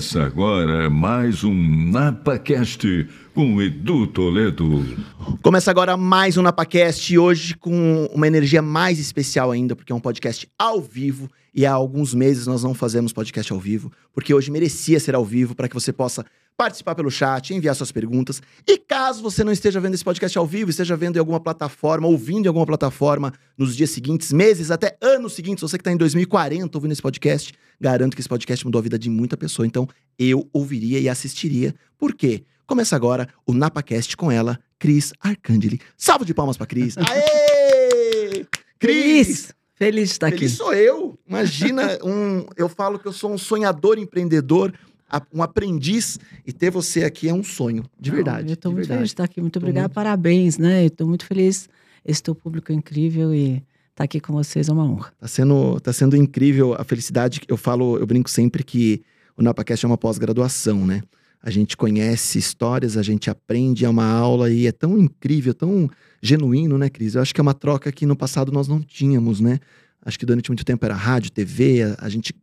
Começa agora mais um NapaCast com Edu Toledo. Começa agora mais um NapaCast, hoje com uma energia mais especial ainda, porque é um podcast ao vivo e há alguns meses nós não fazemos podcast ao vivo, porque hoje merecia ser ao vivo para que você possa participar pelo chat, enviar suas perguntas. E caso você não esteja vendo esse podcast ao vivo, esteja vendo em alguma plataforma, ouvindo em alguma plataforma nos dias seguintes, meses, até anos seguintes, você que está em 2040 ouvindo esse podcast, garanto que esse podcast mudou a vida de muita pessoa. Então, eu ouviria e assistiria. Por quê? Começa agora o NapaCast com ela, Cris Arcangeli. Salve de palmas pra Cris. Aê! Cris! Feliz de estar Feliz aqui. sou eu. Imagina, um, eu falo que eu sou um sonhador empreendedor, um aprendiz, e ter você aqui é um sonho, de verdade. Eu estou muito verdade. feliz de estar aqui. Muito obrigada. muito- Parabéns, né? Eu estou muito feliz. Esse teu público é incrível e estar aqui com vocês é uma honra. Tá sendo, tá sendo incrível a felicidade. Eu falo, eu brinco sempre que o NapaCast é uma pós-graduação, né? A gente conhece histórias, a gente aprende, é uma aula e é tão incrível, tão genuíno, né, Cris? Eu acho que é uma troca que no passado nós não tínhamos, né? Acho que durante muito tempo era rádio, TV, a, a gente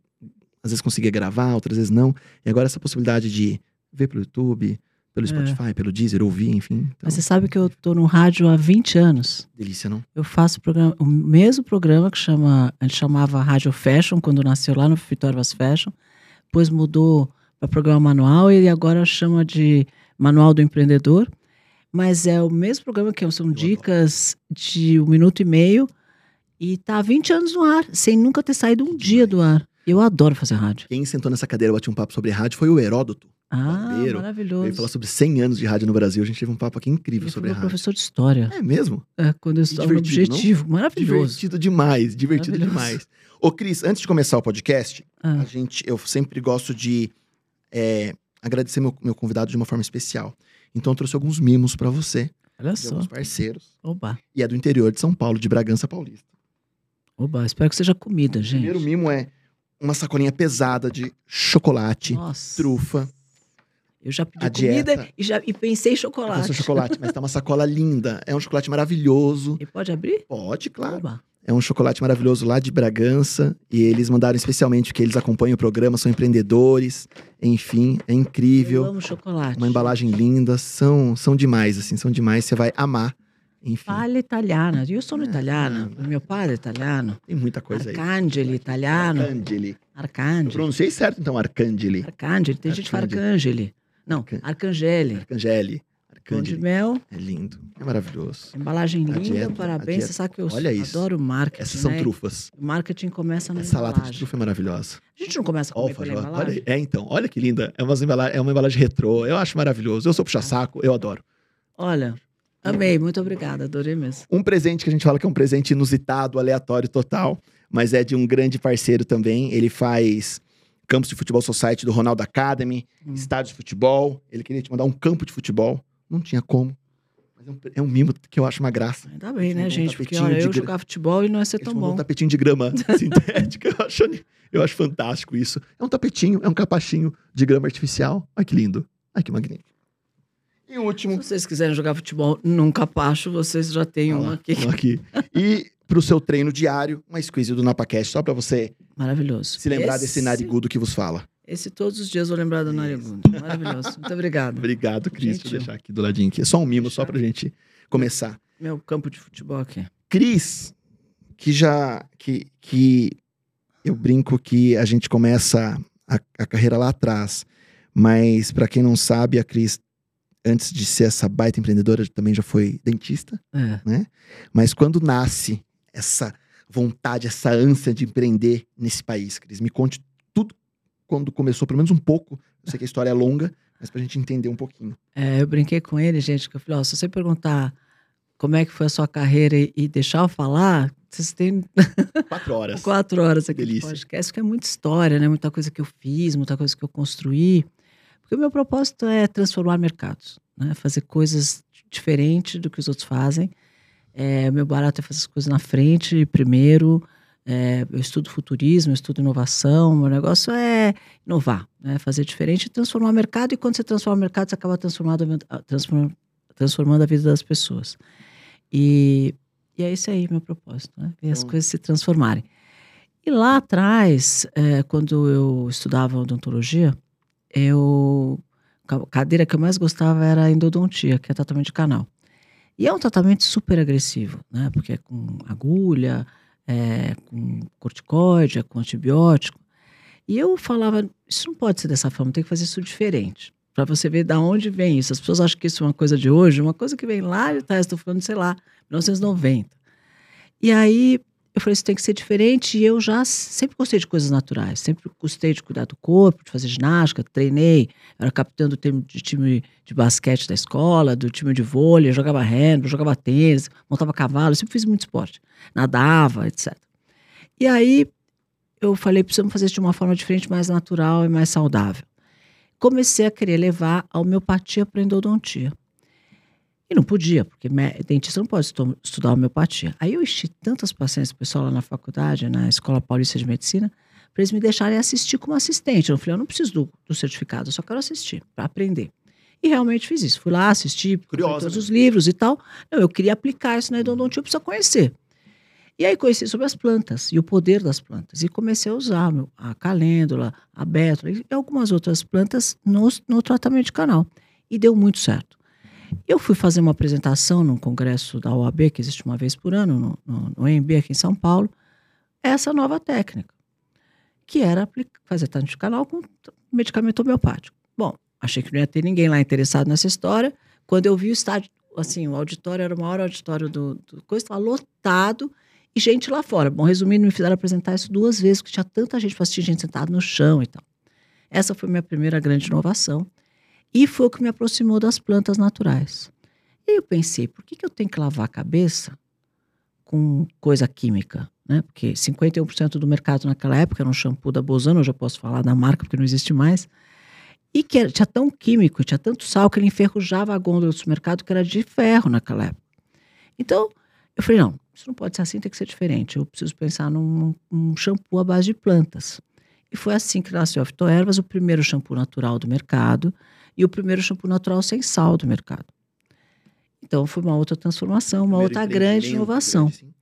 às vezes conseguia gravar, outras vezes não. E agora essa possibilidade de ver pelo YouTube, pelo É. Spotify, pelo Deezer, ouvir, enfim. Então, Mas você sabe que eu estou no rádio há 20 anos. delícia, não? Eu faço o programa, o mesmo programa que chama, a gente chamava Rádio Fashion, quando nasceu lá no Vitória Vaz Fashion. Depois mudou para programa manual e agora chama de Manual do Empreendedor. Mas é o mesmo programa que são adoro. dicas de um minuto e meio e tá há 20 anos no ar, sem nunca ter saído um dia do ar. Eu adoro fazer rádio. Quem sentou nessa cadeira e bateu um papo sobre rádio foi o Heródoto. Ah, Barbeiro. Veio maravilhoso. falar sobre 100 anos de rádio no Brasil. A gente teve um papo aqui incrível Ele sobre rádio. professor de história. É mesmo? É, quando eu estava no divertido, não? objetivo. Maravilhoso. Divertido demais, divertido demais. Ô, Cris, antes de começar o podcast, Ah. a gente, eu sempre gosto de é, agradecer meu, meu convidado de uma forma especial. Então, eu trouxe alguns mimos pra você, Olha só. alguns parceiros. Oba. E é do interior de São Paulo, de Bragança Paulista. Oba. Espero que seja comida, O gente. primeiro mimo é uma sacolinha pesada de chocolate, Nossa. trufa, Eu já pedi A comida dieta. e, já, e pensei em chocolate. chocolate, mas tá uma sacola linda. É um chocolate maravilhoso. E pode abrir? Pode, claro. Oba. É um chocolate maravilhoso lá de Bragança. E eles mandaram especialmente porque eles acompanham o programa, são empreendedores. Enfim, é Eu incrível. amo chocolate. Uma embalagem linda. São, são demais, assim, são demais. Você vai amar. Enfim, Palha italiana. Io sono É, italiana. ah, Meu pai é italiano. tem muita coisa aí. Arcangeli, italiano. Arcangeli. Eu Arcangeli. pronunciei certo, então, Arcangeli. Arcangeli. Tem gente que fala Arcangeli. Não, Arcan- Arcangeli. Arcangeli. Pão de Arcangeli. mel, É lindo. É maravilhoso. embalagem linda, dieta, parabéns. Você sabe que eu Olha isso. adoro marketing, Essas são né? trufas. O marketing começa na Essa lata de embalagem. trufa é maravilhosa. A gente não começa a comer pela Alfajor. embalagem? Olha, é, então. Olha que linda. É uma, embala é uma embalagem retrô. Eu acho maravilhoso. Eu sou puxa-saco. Eu adoro. Olha, amei. Muito obrigada. Adorei mesmo. Um presente que a gente fala que é um presente inusitado, aleatório total, mas é de um grande parceiro também. Ele faz campos de futebol society do Ronaldo Academy, Hum. estádio de futebol. Ele queria te mandar um campo de futebol. Não tinha como. Mas é um, é um mimo que eu acho uma graça. Ainda bem, né, um gente? Porque olha, eu gra- jogar futebol e não ia ser Ele tão bom. um tapetinho de grama sintética. Eu acho, eu acho fantástico isso. É um tapetinho, é um capachinho de grama artificial. Ai, que lindo. Ai, que magnífico. E o último. Se vocês quiserem jogar futebol num capacho, vocês já têm Olha um aqui. um aqui. E pro seu treino diário, uma squeeze do NapaCast, só pra você Maravilhoso. se lembrar esse, desse narigudo que vos fala. Esse todos os dias eu vou lembrar do narigudo. Maravilhoso. Muito obrigada. Obrigado, Cris. Deixa eu Gentil. deixar aqui do ladinho aqui. É só um mimo, só pra gente começar. Meu campo de futebol aqui. Cris, que já. Que, que eu brinco que a gente começa a, a carreira lá atrás. Mas, pra quem não sabe, a Cris, antes de ser essa baita empreendedora, também já foi dentista. É. Mas quando nasce essa vontade, essa ânsia de empreender nesse país, Cris? Me conte tudo quando começou, pelo menos um pouco. Eu sei que a história é longa, mas pra gente entender um pouquinho. É, eu brinquei com ele, gente, que eu falei, ó, se você perguntar como é que foi a sua carreira e, deixar eu falar, vocês têm Quatro horas. quatro horas aqui de Delícia. podcast, que é muita história, né? Muita coisa que eu fiz, muita coisa que eu construí. Porque o meu propósito é transformar mercados, né? Fazer coisas diferentes do que os outros fazem. É, meu barato é fazer as coisas na frente, primeiro. É, eu estudo futurismo, eu estudo inovação. Meu negócio é inovar, né? fazer diferente e transformar o mercado. E quando você transforma o mercado, você acaba transformando, transformando a vida das pessoas. E, e é esse aí meu propósito, né? Ver as Então- coisas se transformarem. E lá atrás, é, quando eu estudava odontologia, eu. A cadeira que eu mais gostava era a endodontia, que é tratamento de canal. E é um tratamento super agressivo, né? Porque é com agulha, é com corticoide, é com antibiótico. E eu falava, isso não pode ser dessa forma, tem que fazer isso diferente. Para você ver da onde vem isso. As pessoas acham que isso é uma coisa de hoje, uma coisa que vem lá de trás, estou falando, sei lá, 1990. E aí eu falei, isso tem que ser diferente. E eu já sempre gostei de coisas naturais, sempre gostei de cuidar do corpo, de fazer ginástica, treinei, era capitão do time de time de basquete da escola, do time de vôlei, jogava handball, jogava tênis, montava cavalo, sempre fiz muito esporte, nadava, etc. E aí eu falei, precisamos fazer isso de uma forma diferente, mais natural e mais saudável. Comecei a querer levar a homeopatia para endodontia. E não podia, porque dentista não pode estudar homeopatia. Aí eu enchi tantas pacientes, pessoal lá na faculdade, na Escola Paulista de Medicina, para eles me deixarem assistir como assistente. Eu falei, eu não preciso do, do certificado, eu só quero assistir, para aprender. E realmente fiz isso. Fui lá, assisti Curiosa, todos né? os livros e tal. Não, eu queria aplicar isso na endodontia, eu preciso conhecer. E aí conheci sobre as plantas e o poder das plantas. E comecei a usar a calêndula, a bétula e algumas outras plantas no, no tratamento de canal. E deu muito certo. Eu fui fazer uma apresentação num congresso da OAB, que existe uma vez por ano, no, no, no EMB aqui em São Paulo, essa nova técnica, que era fazer tanto de canal com medicamento homeopático. Bom, achei que não ia ter ninguém lá interessado nessa história. Quando eu vi o estádio, assim, o auditório era o maior auditório do, do coisa, estava lotado e gente lá fora. Bom, resumindo, me fizeram apresentar isso duas vezes, porque tinha tanta gente para assistir, gente sentada no chão e tal. Essa foi minha primeira grande inovação. E foi o que me aproximou das plantas naturais. E eu pensei, por que, que eu tenho que lavar a cabeça com coisa química? Né? Porque 51% do mercado naquela época era um shampoo da Bozano, eu posso falar da marca porque não existe mais. E que era, tinha tão químico, tinha tanto sal que ele enferrujava a gôndola do supermercado que era de ferro naquela época. Então, eu falei, não, isso não pode ser assim, tem que ser diferente. Eu preciso pensar num, num shampoo à base de plantas. E foi assim que nasceu a Fitoervas, o primeiro shampoo natural do mercado, e o primeiro shampoo natural sem sal do mercado. Então foi uma outra transformação, uma outra grande inovação. Grande,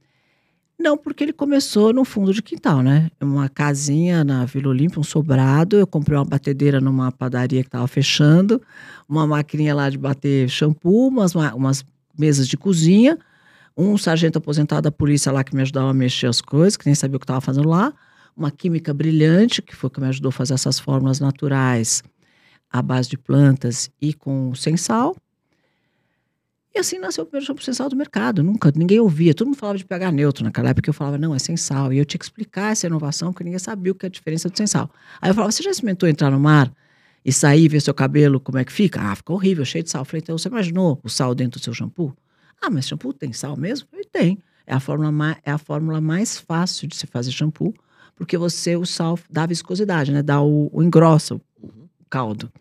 não, porque ele começou no fundo de quintal, né? Uma casinha na Vila Olímpia, um sobrado. Eu comprei uma batedeira numa padaria que estava fechando, uma maquininha lá de bater shampoo, umas, umas mesas de cozinha, um sargento aposentado da polícia lá que me ajudava a mexer as coisas, que nem sabia o que estava fazendo lá, uma química brilhante, que foi que me ajudou a fazer essas fórmulas naturais à base de plantas e com sem sal. E assim nasceu o primeiro shampoo sem sal do mercado. Nunca, ninguém ouvia. Todo mundo falava de pH neutro naquela época. Eu falava, não, é sem sal. E eu tinha que explicar essa inovação, porque ninguém sabia o que é a diferença do sem sal. Aí eu falava, você já experimentou entrar no mar e sair e ver seu cabelo como é que fica? Ah, fica horrível, cheio de sal. Eu falei, então você imaginou o sal dentro do seu shampoo? Ah, mas shampoo tem sal mesmo? Eu falei, tem. É a, fórmula é a fórmula mais fácil de se fazer shampoo, porque você, o sal dá viscosidade, né? Dá o, o engrossa, caldo.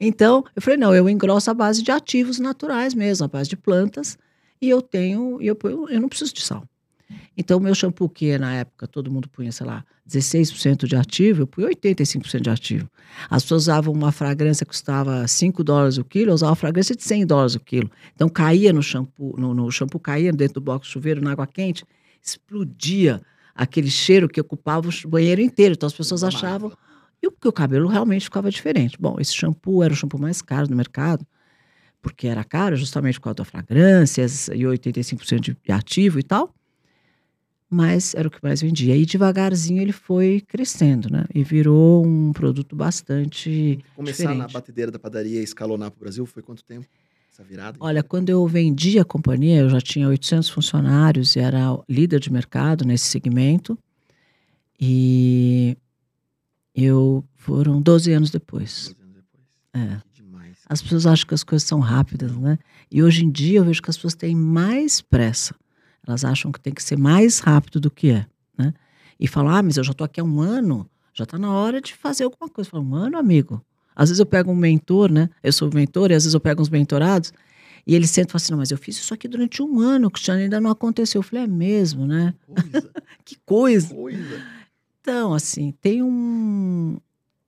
Então, eu falei, não, eu engrosso a base de ativos naturais mesmo, a base de plantas, e eu tenho, e eu, eu não preciso de sal. Então, meu shampoo, que na época todo mundo punha, sei lá, 16% de ativo, eu punha 85% de ativo. As pessoas usavam uma fragrância que custava 5 dólares o quilo, eu usava uma fragrância de 100 dólares o quilo. Então, caía no shampoo, no, no shampoo caía dentro do box chuveiro, na água quente, explodia aquele cheiro que ocupava o banheiro inteiro. Então, as pessoas achavam e porque o cabelo realmente ficava diferente. Bom, esse shampoo era o shampoo mais caro do mercado, porque era caro justamente por causa da fragrâncias e 85% de ativo e tal. Mas era o que mais vendia. E devagarzinho ele foi crescendo, né? E virou um produto bastante. Começar diferente. na batedeira da padaria e escalonar para o Brasil foi quanto tempo? Essa virada? Olha, quando eu vendi a companhia, eu já tinha 800 funcionários e era líder de mercado nesse segmento. E eu foram 12 anos depois. 12 anos depois. É. Que demais. As pessoas acham que as coisas são rápidas, né? E hoje em dia eu vejo que as pessoas têm mais pressa. Elas acham que tem que ser mais rápido do que é, né? E falam, ah, mas eu já estou aqui há um ano, já está na hora de fazer alguma coisa. Eu falo, um ano, amigo. Às vezes eu pego um mentor, né? Eu sou mentor e às vezes eu pego uns mentorados e eles sentam e falam assim, não, mas eu fiz isso aqui durante um ano, Cristiano, ainda não aconteceu. Eu falei, é mesmo, né? Coisa. que coisa. coisa. Então, assim, tem um,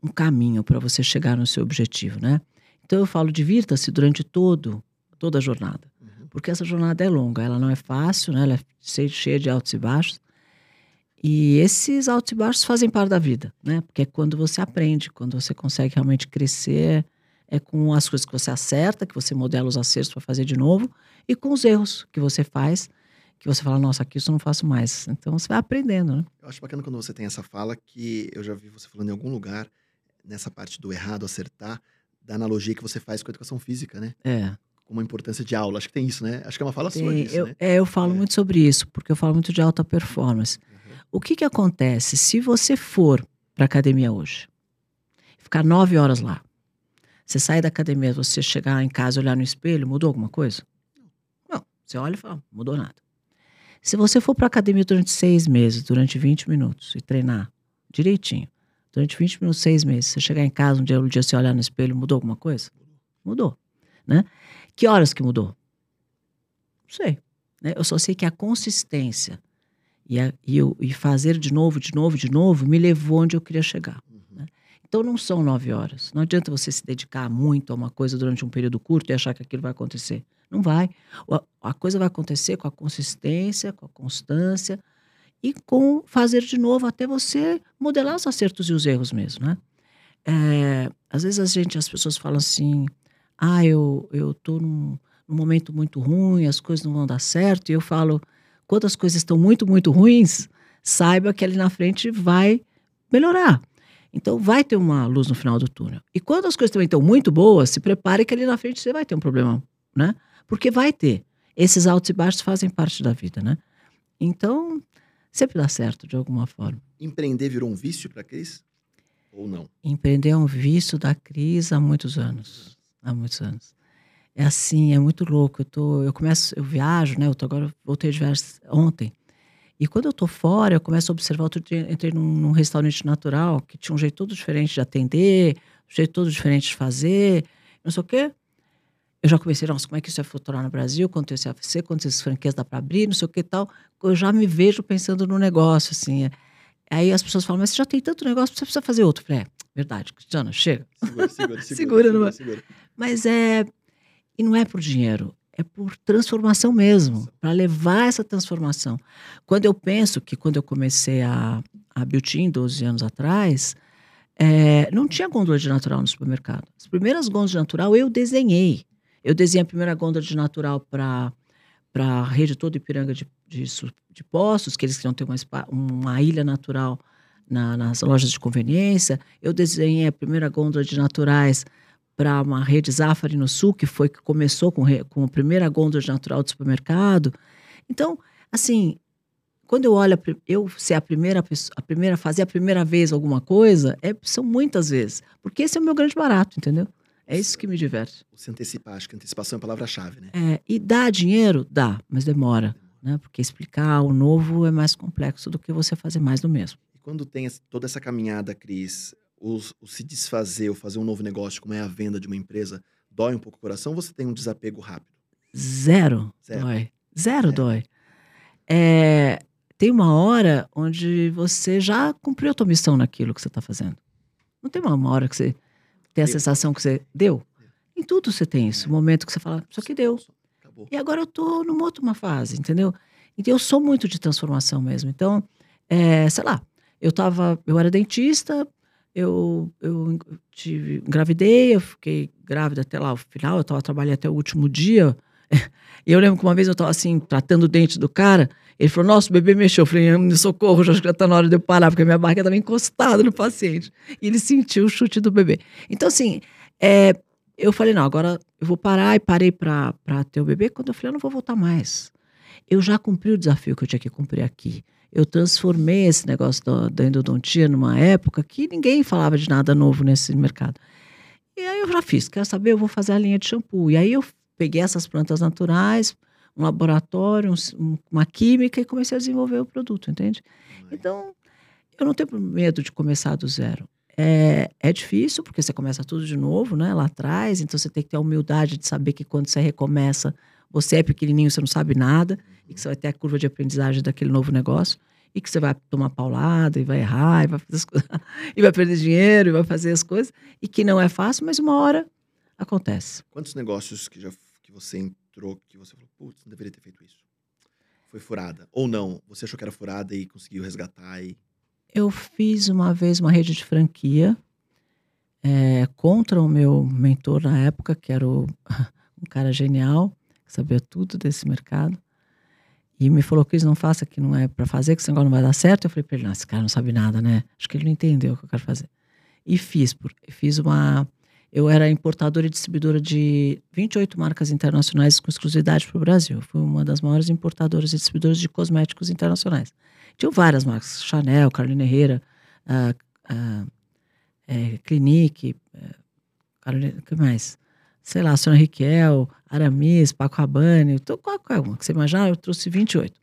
um caminho para você chegar no seu objetivo, né? Então eu falo, divirta-se durante todo, toda a jornada. Uhum. Porque essa jornada é longa, ela não é fácil, né? Ela é cheia de altos e baixos. E esses altos e baixos fazem parte da vida, né? Porque é quando você aprende, quando você consegue realmente crescer, é com as coisas que você acerta, que você modela os acertos para fazer de novo, e com os erros que você faz, que você fala, nossa, aqui isso eu não faço mais. Então você vai aprendendo, né? Eu acho bacana quando você tem essa fala que eu já vi você falando em algum lugar, nessa parte do errado, acertar, da analogia que você faz com a educação física, né? É. Com uma importância de aula. Acho que tem isso, né? Acho que é uma fala sua Tem, disso, eu, né? é, eu falo É. muito sobre isso, porque eu falo muito de alta performance. Uhum. O que que acontece se você for para academia hoje, ficar nove horas lá, você sai da academia, você chegar em casa, olhar no espelho, mudou alguma coisa? Não. Você olha e fala, mudou nada. Se você for para academia durante seis meses, durante 20 minutos e treinar direitinho, durante 20 minutos, seis meses, você chegar em casa um dia, um dia você olhar no espelho, mudou alguma coisa? Mudou, né? Que horas que mudou? Não sei. né? Eu só sei que a consistência e, a- e eu- e fazer de novo, de novo, de novo, me levou onde eu queria chegar. Uhum. Então não são nove horas. Não adianta você se dedicar muito a uma coisa durante um período curto e achar que aquilo vai acontecer. Não vai. A coisa vai acontecer com a consistência, com a constância e com fazer de novo até você modelar os acertos e os erros mesmo, né? É, às vezes a gente, as pessoas falam assim, ah, eu, eu tô num, num momento muito ruim, as coisas não vão dar certo, e eu falo, quando as coisas estão muito, muito ruins, saiba que ali na frente vai melhorar. Então vai ter uma luz no final do túnel. E quando as coisas também estão muito boas, se prepare que ali na frente você vai ter um problema, né? Porque vai ter. Esses altos e baixos fazem parte da vida, né? Então, sempre dá certo de alguma forma. Empreender virou um vício para Cris? Ou não? Empreender é um vício da crise há muitos anos. Há muitos anos. É assim, é muito louco. Eu, tô, eu começo, eu viajo, né? Eu tô agora, voltei de viagem ontem. E quando eu tô fora, eu começo a observar. Outro dia, entrei num, num restaurante natural que tinha um jeito todo diferente de atender, um jeito todo diferente de fazer, não sei o quê. Eu já comecei, nossa, como é que isso é futurar no Brasil? Quanto esse AFC, quantas franquias dá para abrir, não sei o que e tal. Eu já me vejo pensando no negócio, assim. é. Aí as pessoas falam, mas você já tem tanto negócio, você precisa fazer outro. Eu falei, é, verdade, Cristiana, chega. Segura, segura, segura. Segura, não é? segura. Mas é. E não é por dinheiro, é por transformação mesmo, para levar essa transformação. Quando eu penso que quando eu comecei a, a Beauty 12 anos atrás, é, não tinha gôndola de natural no supermercado. As primeiras gôndolas de natural eu desenhei. Eu desenhei a primeira gôndola de natural para a rede toda Ipiranga de, de, de postos, que eles queriam ter uma, uma ilha natural na- nas lojas de conveniência. Eu desenhei a primeira gôndola de naturais para uma rede Zafari no Sul, que foi que começou com, com a primeira gôndola de natural do supermercado. Então, assim, quando eu olho, eu ser a primeira a primeira, fazer a primeira vez alguma coisa, é, são muitas vezes. Porque esse é o meu grande barato, entendeu? É isso que me diverte. Se antecipar, acho que antecipação é a palavra-chave, né? É, e dá dinheiro? Dá, mas demora. Né? Porque explicar o novo é mais complexo do que você fazer mais do mesmo. E quando tem toda essa caminhada, Cris, o, o se desfazer ou fazer um novo negócio, como é a venda de uma empresa, dói um pouco o coração ou você tem um desapego rápido? Zero, Zero. dói. Zero dói. É, tem uma hora onde você já cumpriu a tua missão naquilo que você está fazendo. Não tem uma hora que você tem a Deu. sensação que você deu? Em tudo você tem isso. O momento que você fala, isso aqui deu. E agora eu tô numa outra fase, entendeu? Então eu sou muito de transformação mesmo. Então, é, sei lá, eu tava, eu era dentista, eu, eu tive, engravidei, eu fiquei grávida até lá o final, eu tava trabalhando até o último dia. E eu lembro que uma vez eu tava assim, tratando o dente do cara, ele falou, nossa, o bebê mexeu. Eu falei, "Ah, me socorro, já acho que já tá na hora de eu parar, porque minha barriga tava encostada no paciente. E ele sentiu o chute do bebê. Então, assim, é, eu falei, não, agora eu vou parar e parei para ter o bebê. Quando eu falei, eu não vou voltar mais. Eu já cumpri o desafio que eu tinha que cumprir aqui. Eu transformei esse negócio da, da endodontia numa época que ninguém falava de nada novo nesse mercado. E aí eu já fiz, quero saber, eu vou fazer a linha de shampoo. E aí eu peguei essas plantas naturais, um laboratório, um um- uma química e comecei a desenvolver o produto, entende? Então, eu não tenho medo de começar do zero. É, é difícil, porque você começa tudo de novo, né? Lá atrás, então você tem que ter a humildade de saber que quando você recomeça, você é pequenininho, você não sabe nada, e que você vai ter a curva de aprendizagem daquele novo negócio, e que você vai tomar paulada, e vai errar, e vai fazer as coisas, e vai perder dinheiro, e vai fazer as coisas, e que não é fácil, mas uma hora acontece. Quantos negócios que, já, que você que você falou, putz, não deveria ter feito isso? foi furada? Ou não? Você achou que era furada e conseguiu resgatar? E... Eu fiz uma vez uma rede de franquia é, contra o meu mentor na época, que era o, um cara genial, que sabia tudo desse mercado. E me falou, Cris, não faça que não é para fazer, que esse negócio não vai dar certo. Eu falei para ele, não, esse cara não sabe nada, né? Acho que ele não entendeu o que eu quero fazer. E fiz, fiz uma. Eu era importadora e distribuidora de 28 marcas internacionais com exclusividade para o Brasil. Fui uma das maiores importadoras e distribuidoras de cosméticos internacionais. Tinha várias marcas, Chanel, Carolina Herrera, uh, uh, é, Clinique, é, que mais? Sei lá, Sônia Riquel, Aramis, Paco Rabanne, qualquer uma que você imaginar, eu trouxe 28.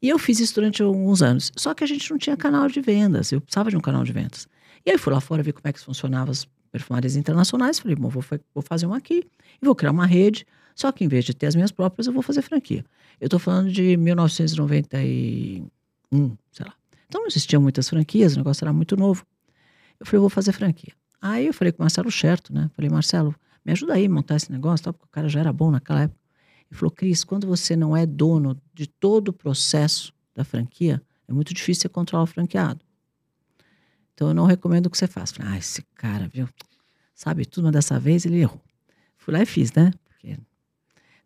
E eu fiz isso durante alguns anos. Só que a gente não tinha canal de vendas, eu precisava de um canal de vendas. E aí fui lá fora ver como é que funcionavam as perfumarias internacionais. Falei, bom, vou, vou fazer uma aqui e vou criar uma rede. Só que em vez de ter as minhas próprias, eu vou fazer franquia. Eu estou falando de 1991 um, sei lá. Então não existiam muitas franquias, o negócio era muito novo. Eu falei, eu vou fazer franquia. Aí eu falei com o Marcelo Cherto, né? Falei, Marcelo, me ajuda aí a montar esse negócio, tá? porque o cara já era bom naquela época. Ele falou, Cris, quando você não é dono de todo o processo da franquia, é muito difícil você controlar o franqueado. Então eu não recomendo que você faça. Falei, ah, esse cara, viu? Sabe tudo, mas dessa vez ele errou. Fui lá e fiz, né? Porque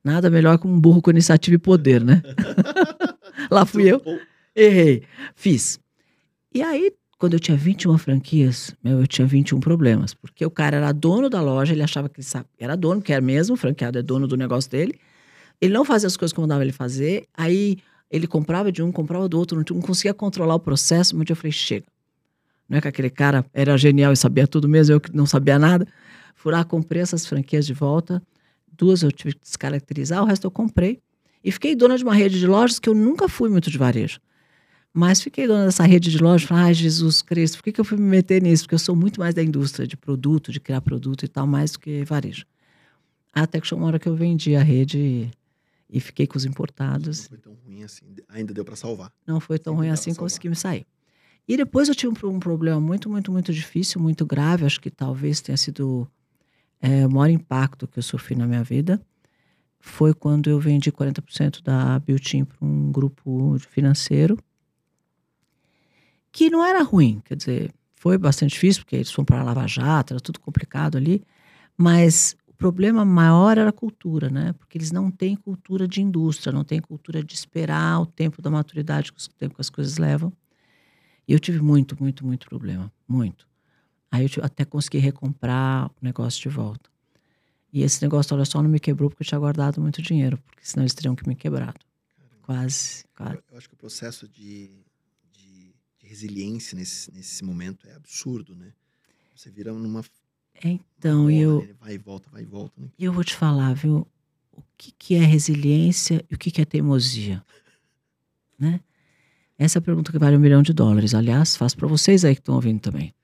nada melhor que um burro com iniciativa e poder, né? lá fui eu. Errei. Fiz. E aí, quando eu tinha 21 franquias, meu, eu tinha 21 problemas. Porque o cara era dono da loja, ele achava que ele sabe, era dono, que era mesmo, o franqueado é dono do negócio dele. Ele não fazia as coisas como mandava ele fazer. Aí ele comprava de um, comprava do outro, não conseguia controlar o processo. Um dia eu falei, chega. Não é que aquele cara era genial e sabia tudo mesmo, eu que não sabia nada. Fui lá, comprei essas franquias de volta. Duas eu tive que descaracterizar, o resto eu comprei. E fiquei dona de uma rede de lojas que eu nunca fui muito de varejo. Mas fiquei dona dessa rede de lojas, falei, ai, Jesus Cristo, por que, que eu fui me meter nisso? Porque eu sou muito mais da indústria de produto, de criar produto e tal, mais do que varejo. Até que chegou uma hora que eu vendi a rede e, e fiquei com os importados. Não foi tão ruim assim, ainda deu para salvar. Não foi tão ruim assim, consegui me sair. E depois eu tive um, um, problema muito, muito, muito difícil, muito grave, acho que talvez tenha sido é, o maior impacto que eu sofri na minha vida. Foi quando eu vendi 40% da Biotin para um grupo financeiro que não era ruim, quer dizer, foi bastante difícil, porque eles foram para Lava Jato, era tudo complicado ali, mas o problema maior era a cultura, né? Porque eles não têm cultura de indústria, não têm cultura de esperar o tempo da maturidade, o tempo que as coisas levam. E eu tive muito, muito, muito problema, muito. Aí eu até consegui recomprar o negócio de volta. E esse negócio, olha só, não me quebrou porque eu tinha guardado muito dinheiro, porque senão eles teriam que me quebrado. Quase, quase. Eu acho que o processo de resiliência nesse, nesse momento é absurdo, né? Você vira numa. Então, bola, eu. Né? Vai e volta, vai e volta. Né? Eu vou te falar, viu? O que, que é resiliência e o que, que é teimosia? Né? Essa é a pergunta que vale um milhão de dólares. Aliás, faço para vocês aí que estão ouvindo também.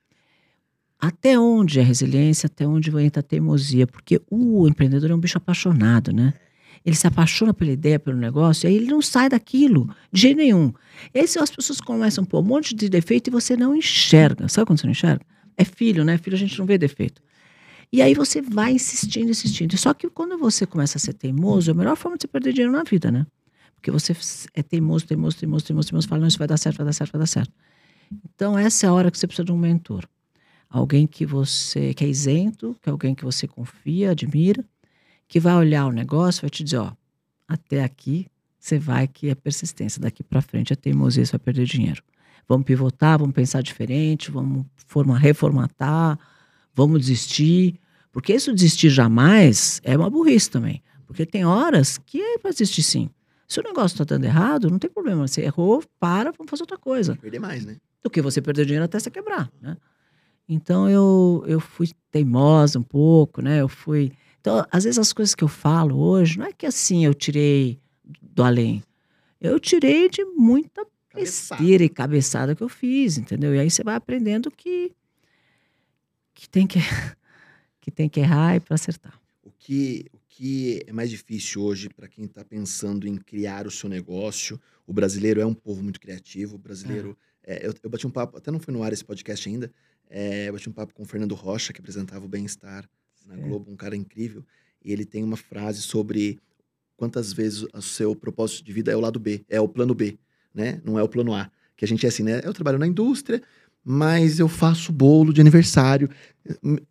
Até onde é resiliência, até onde entra a teimosia? Porque o empreendedor é um bicho apaixonado, né? ele se apaixona pela ideia, pelo negócio, e aí ele não sai daquilo, de jeito nenhum. E aí as pessoas começam a pôr um monte de defeito e você não enxerga. Sabe quando você não enxerga? É filho, né? Filho a gente não vê defeito. E aí você vai insistindo, insistindo. Só que quando você começa a ser teimoso, é a melhor forma de você perder dinheiro na vida, né? Porque você é teimoso, teimoso, teimoso, teimoso, teimoso, fala, não, isso vai dar certo, vai dar certo, vai dar certo. Então essa é a hora que você precisa de um mentor. Alguém que você, que é isento, que é alguém que você confia, admira, que vai olhar o negócio, vai te dizer, ó, até aqui você vai que é persistência, daqui para frente é teimosia, você vai perder dinheiro. Vamos pivotar, vamos pensar diferente, vamos forma, reformatar, vamos desistir. Porque isso desistir jamais é uma burrice também. Porque tem horas que é para desistir sim. Se o negócio está dando errado, não tem problema. Você errou, para, vamos fazer outra coisa. Perder mais, né? Do que você perder dinheiro até você quebrar, né? Então eu, eu fui teimosa um pouco, né? Eu fui então, às vezes as coisas que eu falo hoje, não é que assim eu tirei do além. Eu tirei de muita besteira e cabeçada que eu fiz, entendeu? E aí você vai aprendendo que que tem que que tem que errar e para acertar. O que o que é mais difícil hoje para quem está pensando em criar o seu negócio? O brasileiro é um povo muito criativo. O brasileiro, é. É, eu, eu, bati um papo, até não foi no ar esse podcast ainda. É, eu bati um papo com o Fernando Rocha que apresentava o Bem-Estar na Globo, um cara incrível. E ele tem uma frase sobre quantas vezes o seu propósito de vida é o lado B, é o plano B, né? Não é o plano A. Que a gente é assim, né? Eu trabalho na indústria, mas eu faço bolo de aniversário.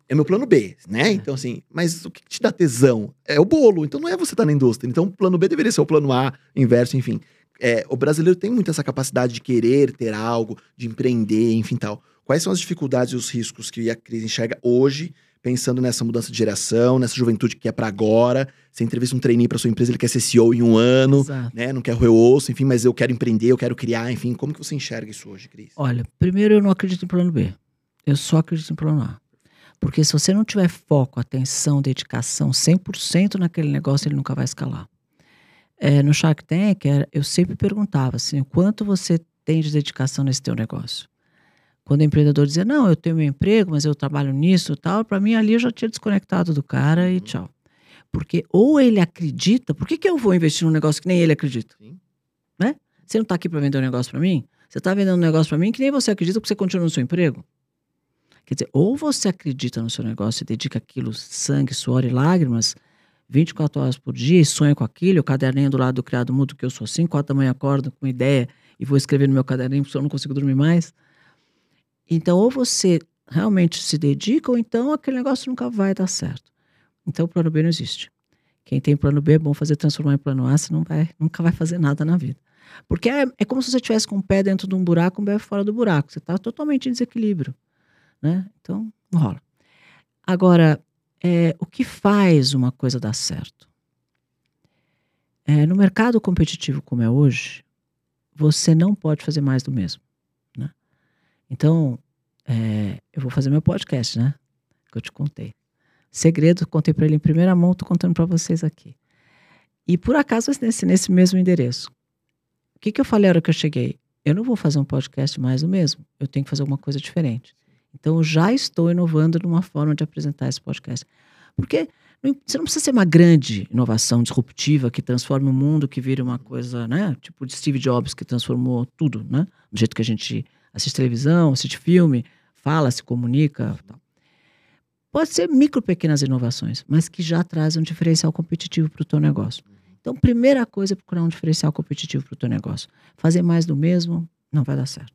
É meu plano B, né? Então, assim, mas o que te dá tesão? É o bolo. Então, não é você estar tá na indústria. Então, o plano B deveria ser o plano A, inverso, enfim. É, o brasileiro tem muito essa capacidade de querer ter algo, de empreender, enfim, tal. Quais são as dificuldades e os riscos que a Cris enxerga hoje pensando nessa mudança de geração, nessa juventude que é para agora. Você entrevista um trainee para sua empresa, ele quer ser CEO em um ano, Exato. né? Não quer roer o osso, enfim, mas eu quero empreender, eu quero criar, enfim. Como que você enxerga isso hoje, Cris? Olha, primeiro eu não acredito em plano B. Eu só acredito em plano A. Porque se você não tiver foco, atenção, dedicação 100% naquele negócio, ele nunca vai escalar. É, no Shark Tank, eu sempre perguntava assim, o quanto você tem de dedicação nesse teu negócio? Quando o empreendedor dizia, não, eu tenho meu emprego, mas eu trabalho nisso e tal, para mim ali eu já tinha desconectado do cara e uhum. tchau. Porque ou ele acredita, por que, que eu vou investir num negócio que nem ele acredita? Sim. Né? Você não está aqui para vender um negócio para mim? Você está vendendo um negócio para mim que nem você acredita porque você continua no seu emprego? Quer dizer, ou você acredita no seu negócio e dedica aquilo sangue, suor e lágrimas 24 horas por dia e sonha com aquilo, o caderninho do lado do criado mudo que eu sou assim, quatro da manhã acordo com ideia e vou escrever no meu caderninho porque eu não consigo dormir mais. Então, ou você realmente se dedica, ou então aquele negócio nunca vai dar certo. Então, o plano B não existe. Quem tem plano B é bom fazer transformar em plano A, senão vai, nunca vai fazer nada na vida. Porque é, é como se você estivesse com um pé dentro de um buraco, um pé fora do buraco. Você está totalmente em desequilíbrio. Né? Então, não rola. Agora, é, o que faz uma coisa dar certo? É, no mercado competitivo como é hoje, você não pode fazer mais do mesmo. Então, é, eu vou fazer meu podcast, né? Que eu te contei. Segredo, contei para ele em primeira mão, tô contando para vocês aqui. E por acaso nesse, nesse mesmo endereço. O que, que eu falei na hora que eu cheguei? Eu não vou fazer um podcast mais o mesmo. Eu tenho que fazer alguma coisa diferente. Então, eu já estou inovando numa forma de apresentar esse podcast. Porque você não precisa ser uma grande inovação disruptiva que transforme o mundo, que vire uma coisa, né? Tipo de Steve Jobs, que transformou tudo, né? Do jeito que a gente assiste televisão, assiste filme, fala, se comunica. Tal. Pode ser micro, pequenas inovações, mas que já trazem um diferencial competitivo para o teu negócio. Então, primeira coisa é procurar um diferencial competitivo para o teu negócio. Fazer mais do mesmo não vai dar certo.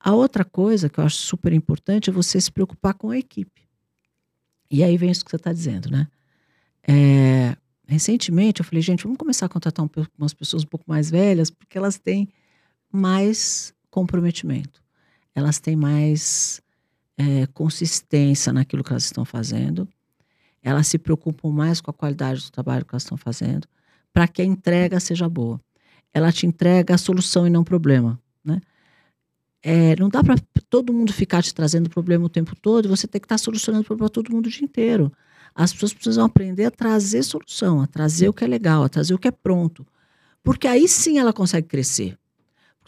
A outra coisa que eu acho super importante é você se preocupar com a equipe. E aí vem isso que você está dizendo, né? É, recentemente eu falei, gente, vamos começar a contratar um, umas pessoas um pouco mais velhas, porque elas têm mais comprometimento. Elas têm mais é, consistência naquilo que elas estão fazendo. Elas se preocupam mais com a qualidade do trabalho que elas estão fazendo, para que a entrega seja boa. Ela te entrega a solução e não o problema, né? É, não dá para todo mundo ficar te trazendo problema o tempo todo e você tem que estar tá solucionando problema todo mundo o dia inteiro. As pessoas precisam aprender a trazer solução, a trazer o que é legal, a trazer o que é pronto. Porque aí sim ela consegue crescer.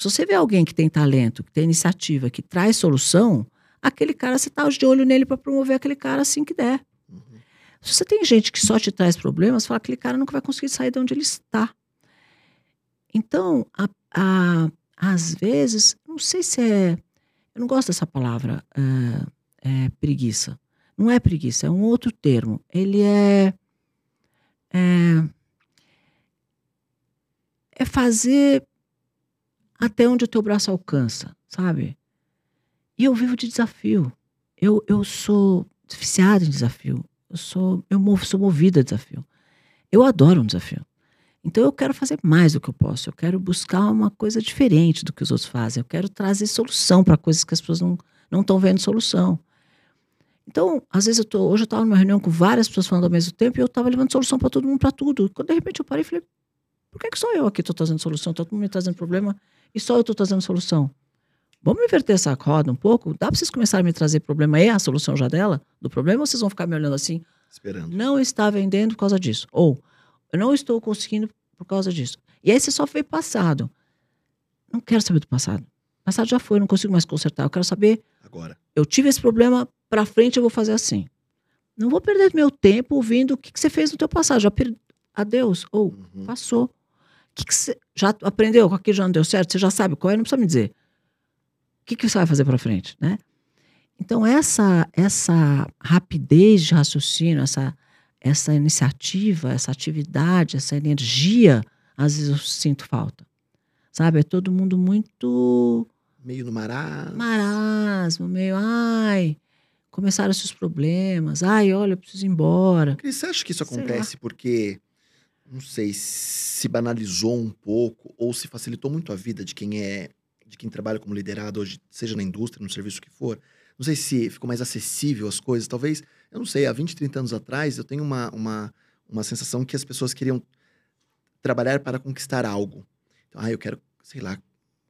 Se você vê alguém que tem talento, que tem iniciativa, que traz solução, aquele cara, você está de olho nele para promover aquele cara assim que der. Uhum. Se você tem gente que só te traz problemas, fala que aquele cara nunca vai conseguir sair de onde ele está. Então, a, a, às vezes, não sei se é. Eu não gosto dessa palavra, é, é preguiça. Não é preguiça, é um outro termo. Ele é. É, é fazer até onde o teu braço alcança, sabe? E eu vivo de desafio. Eu, eu sou viciada em desafio. Eu sou eu movo, sou movida a desafio. Eu adoro um desafio. Então eu quero fazer mais do que eu posso. Eu quero buscar uma coisa diferente do que os outros fazem. Eu quero trazer solução para coisas que as pessoas não não estão vendo solução. Então, às vezes eu tô, hoje eu estava numa reunião com várias pessoas falando ao mesmo tempo e eu estava levando solução para todo mundo, para tudo. Quando de repente eu parei e falei: por que, que só eu aqui estou trazendo solução? Todo mundo me trazendo problema e só eu estou trazendo solução. Vamos inverter essa roda um pouco? Dá para vocês começarem a me trazer problema e a solução já dela, do problema, ou vocês vão ficar me olhando assim? Esperando. Não está vendendo por causa disso. Ou, eu não estou conseguindo por causa disso. E aí você só foi passado. Não quero saber do passado. Passado já foi, não consigo mais consertar. Eu quero saber. Agora. Eu tive esse problema, para frente eu vou fazer assim. Não vou perder meu tempo ouvindo o que, que você fez no teu passado. Já per... Adeus. Ou, uhum. passou que, que você já aprendeu? Com aquilo já não deu certo? Você já sabe qual é? Não precisa me dizer. O que, que você vai fazer para frente, né? Então, essa, essa rapidez de raciocínio, essa, essa iniciativa, essa atividade, essa energia, às vezes eu sinto falta. Sabe? É todo mundo muito Meio no marasmo. marasmo, meio, ai, começaram esses problemas, ai, olha, eu preciso ir embora. Cris, você acha que isso acontece porque, não sei, se banalizou um pouco ou se facilitou muito a vida de quem é, de quem trabalha como liderado hoje, seja na indústria, no serviço que for? Não sei se ficou mais acessível as coisas. Talvez, eu não sei, há 20, 30 anos atrás, eu tenho uma, uma, uma sensação que as pessoas queriam trabalhar para conquistar algo. Então, ah, eu quero, sei lá,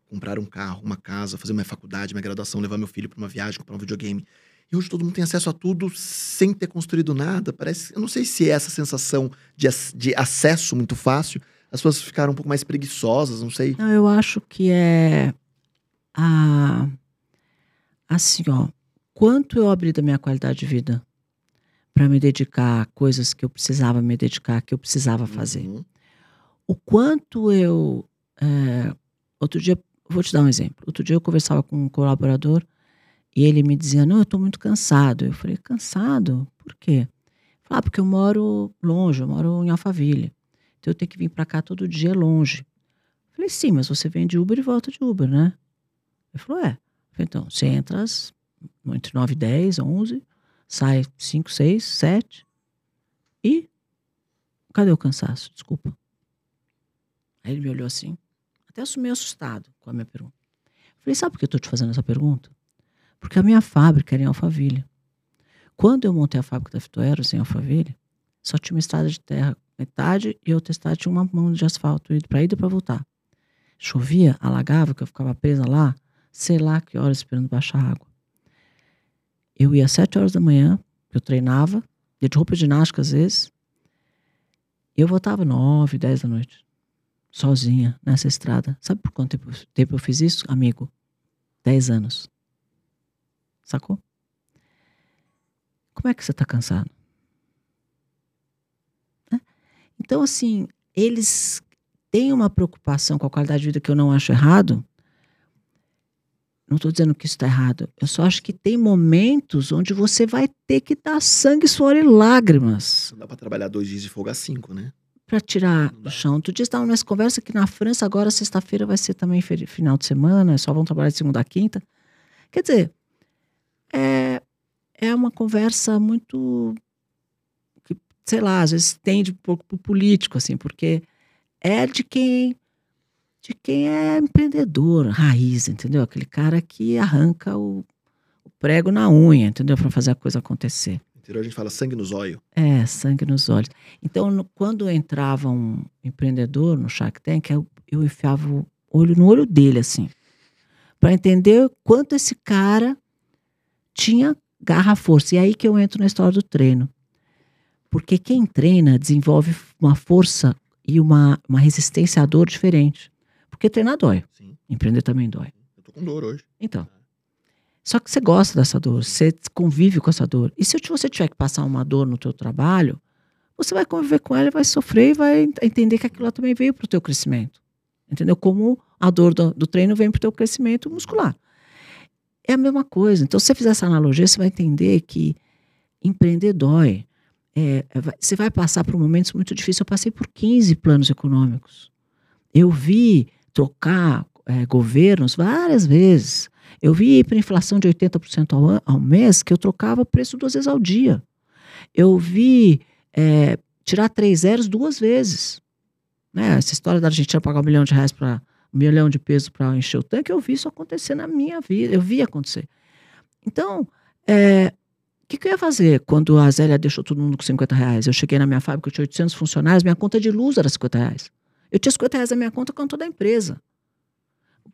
comprar um carro, uma casa, fazer minha faculdade, minha graduação, levar meu filho para uma viagem, comprar um videogame. E hoje todo mundo tem acesso a tudo sem ter construído nada. Parece, eu não sei se é essa sensação de, de acesso muito fácil, as pessoas ficaram um pouco mais preguiçosas, não sei. Não, eu acho que é a assim, ó, quanto eu abri da minha qualidade de vida para me dedicar a coisas que eu precisava me dedicar, que eu precisava fazer. Uhum. O quanto eu é, outro dia, vou te dar um exemplo. Outro dia eu conversava com um colaborador e ele me dizia: "Não, eu estou muito cansado". Eu falei: "Cansado? Por quê?" Ah, porque eu moro longe, eu moro em Alphaville. Então eu tenho que vir para cá todo dia longe. Eu falei, sim, mas você vem de Uber e volta de Uber, né? Ele falou, é. Falei, então, você entra às, entre 9 e 10, 11, sai 5, 6, 7. E cadê o cansaço? Desculpa. Aí ele me olhou assim, até meio assustado com a minha pergunta. Eu falei, sabe por que eu estou te fazendo essa pergunta? Porque a minha fábrica era em Alphaville. Quando eu montei a fábrica da Fitoeros em Alphaville, só tinha uma estrada de terra metade e outra estrada tinha uma mão de asfalto para ir e para voltar. Chovia, alagava, que eu ficava presa lá, sei lá que horas esperando baixar água. Eu ia às sete horas da manhã, eu treinava, ia de roupa de ginástica às vezes, eu voltava nove, dez da noite, sozinha nessa estrada. Sabe por quanto tempo, tempo eu fiz isso, amigo? Dez anos. Sacou? Como é que você está cansado? Né? Então, assim, eles têm uma preocupação com a qualidade de vida que eu não acho errado. Não estou dizendo que isso está errado. Eu só acho que tem momentos onde você vai ter que dar sangue, suor e lágrimas Não dá pra trabalhar dois dias de folga cinco, né? para tirar do chão. Outro dia estava nessa conversa que na França, agora, sexta-feira, vai ser também final de semana, só vão trabalhar de segunda a quinta. Quer dizer, é, é uma conversa muito. que, sei lá, às vezes tende um pouco para o político, assim, porque é de quem. de quem é empreendedor, raiz, entendeu? Aquele cara que arranca o, o prego na unha, entendeu? Para fazer a coisa acontecer. Interior a gente fala sangue nos olhos. É, sangue nos olhos. Então, no- quando entrava um empreendedor no Shark Tank, eu, eu enfiava o olho no olho dele, assim, para entender quanto esse cara tinha garra, força. E é aí que eu entro na história do treino. Porque quem treina desenvolve uma força e uma, uma resistência à dor diferente. Porque treinar dói, Sim. empreender também dói. Eu tô com dor hoje. Então. Só que você gosta dessa dor, você convive com essa dor. E se você tiver que passar uma dor no teu trabalho, você vai conviver com ela, e vai sofrer e vai ent- entender que aquilo também veio para o teu crescimento. Entendeu? Como a dor do, do treino vem para o teu crescimento muscular. É a mesma coisa. Então, se você fizer essa analogia, você vai entender que empreender dói. É, é, você vai passar por momentos muito difíceis. Eu passei por 15 planos econômicos. Eu vi trocar é, governos várias vezes. Eu vi hiperinflação de 80% ao, an- ao mês, que eu trocava o preço duas vezes ao dia. Eu vi é, tirar três zeros duas vezes. Né? Essa história da Argentina pagar um milhão de reais para milhão de pesos para encher o tanque, eu vi isso acontecer na minha vida. Eu vi acontecer. Então, é, o que, que eu ia fazer quando a Zélia deixou todo mundo com 50 reais? Eu cheguei na minha fábrica, eu tinha 800 funcionários, minha conta de luz era 50 reais. Eu tinha 50 reais na minha conta com toda a empresa.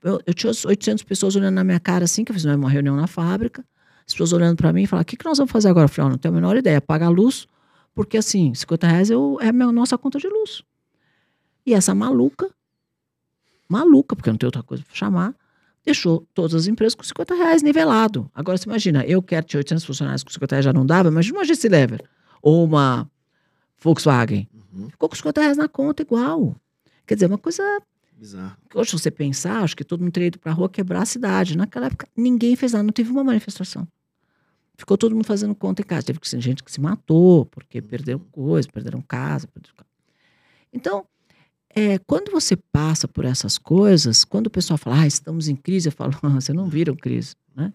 Eu, eu tinha 800 pessoas olhando na minha cara assim, que eu fiz uma reunião na fábrica, as pessoas olhando para mim e falaram, o que, que nós vamos fazer agora? Eu falei, "Ó, não tenho a menor ideia, pagar a luz, porque assim, 50 reais eu, é a minha, nossa conta de luz. E essa maluca, maluca, porque não tem outra coisa para chamar, deixou todas as empresas com 50 reais nivelado. Agora você imagina, eu quero ter 800 funcionários com 50 reais já não dava, imagina uma GC Lever ou uma Volkswagen. Uhum. Ficou com 50 reais na conta igual. Quer dizer, uma coisa Bizarro. Hoje, se você pensar, acho que todo mundo teria ido pra rua quebrar a cidade. Naquela época, ninguém fez nada, não teve uma manifestação. ficou todo mundo fazendo conta em casa. Teve que ser gente que se matou, porque perderam coisas, perderam casa. Perderam... Então, é, quando você passa por essas coisas, quando o pessoal fala, ah, estamos em crise, eu falo, você não viram crise, né?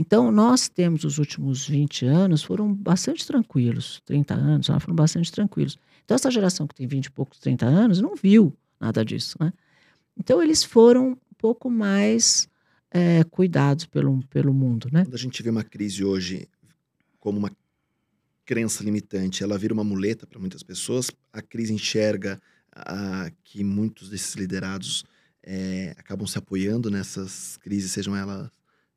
Então, nós temos os últimos 20 anos, foram bastante tranquilos, 30 anos, foram bastante tranquilos. Então, essa geração que tem 20 e poucos, 30 anos, não viu nada disso, né? Então, eles foram um pouco mais é, cuidados pelo, pelo mundo, né? Quando a gente vê uma crise hoje como uma crença limitante, ela vira uma muleta para muitas pessoas, a crise enxerga a, que muitos desses liderados é, acabam se apoiando nessas crises, sejam elas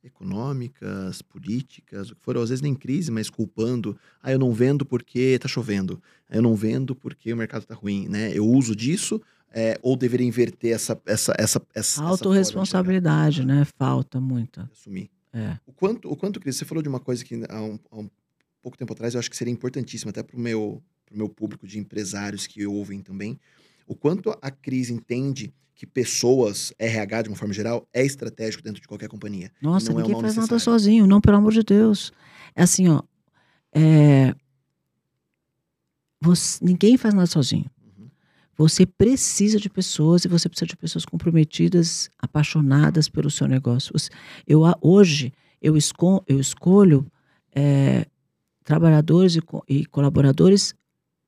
econômicas, políticas, o que for, às vezes nem crise, mas culpando, ah, eu não vendo porque tá chovendo, ah, eu não vendo porque o mercado tá ruim, né? Eu uso disso, é, ou deveria inverter essa essa essa essa autorresponsabilidade, né? Falta muito. Assumir. É. O quanto o quanto Cris, você falou de uma coisa que há um, há um pouco tempo atrás eu acho que seria importantíssima até para o meu pro meu público de empresários que ouvem também, o quanto a crise entende que pessoas, RH de uma forma geral, é estratégico dentro de qualquer companhia. Nossa, não ninguém é faz necessário. nada sozinho, não, pelo amor de Deus. É assim, ó. É... Você... Ninguém faz nada sozinho. Uhum. Você precisa de pessoas e você precisa de pessoas comprometidas, apaixonadas pelo seu negócio. Eu, hoje, eu, esco... eu escolho é... trabalhadores e, e colaboradores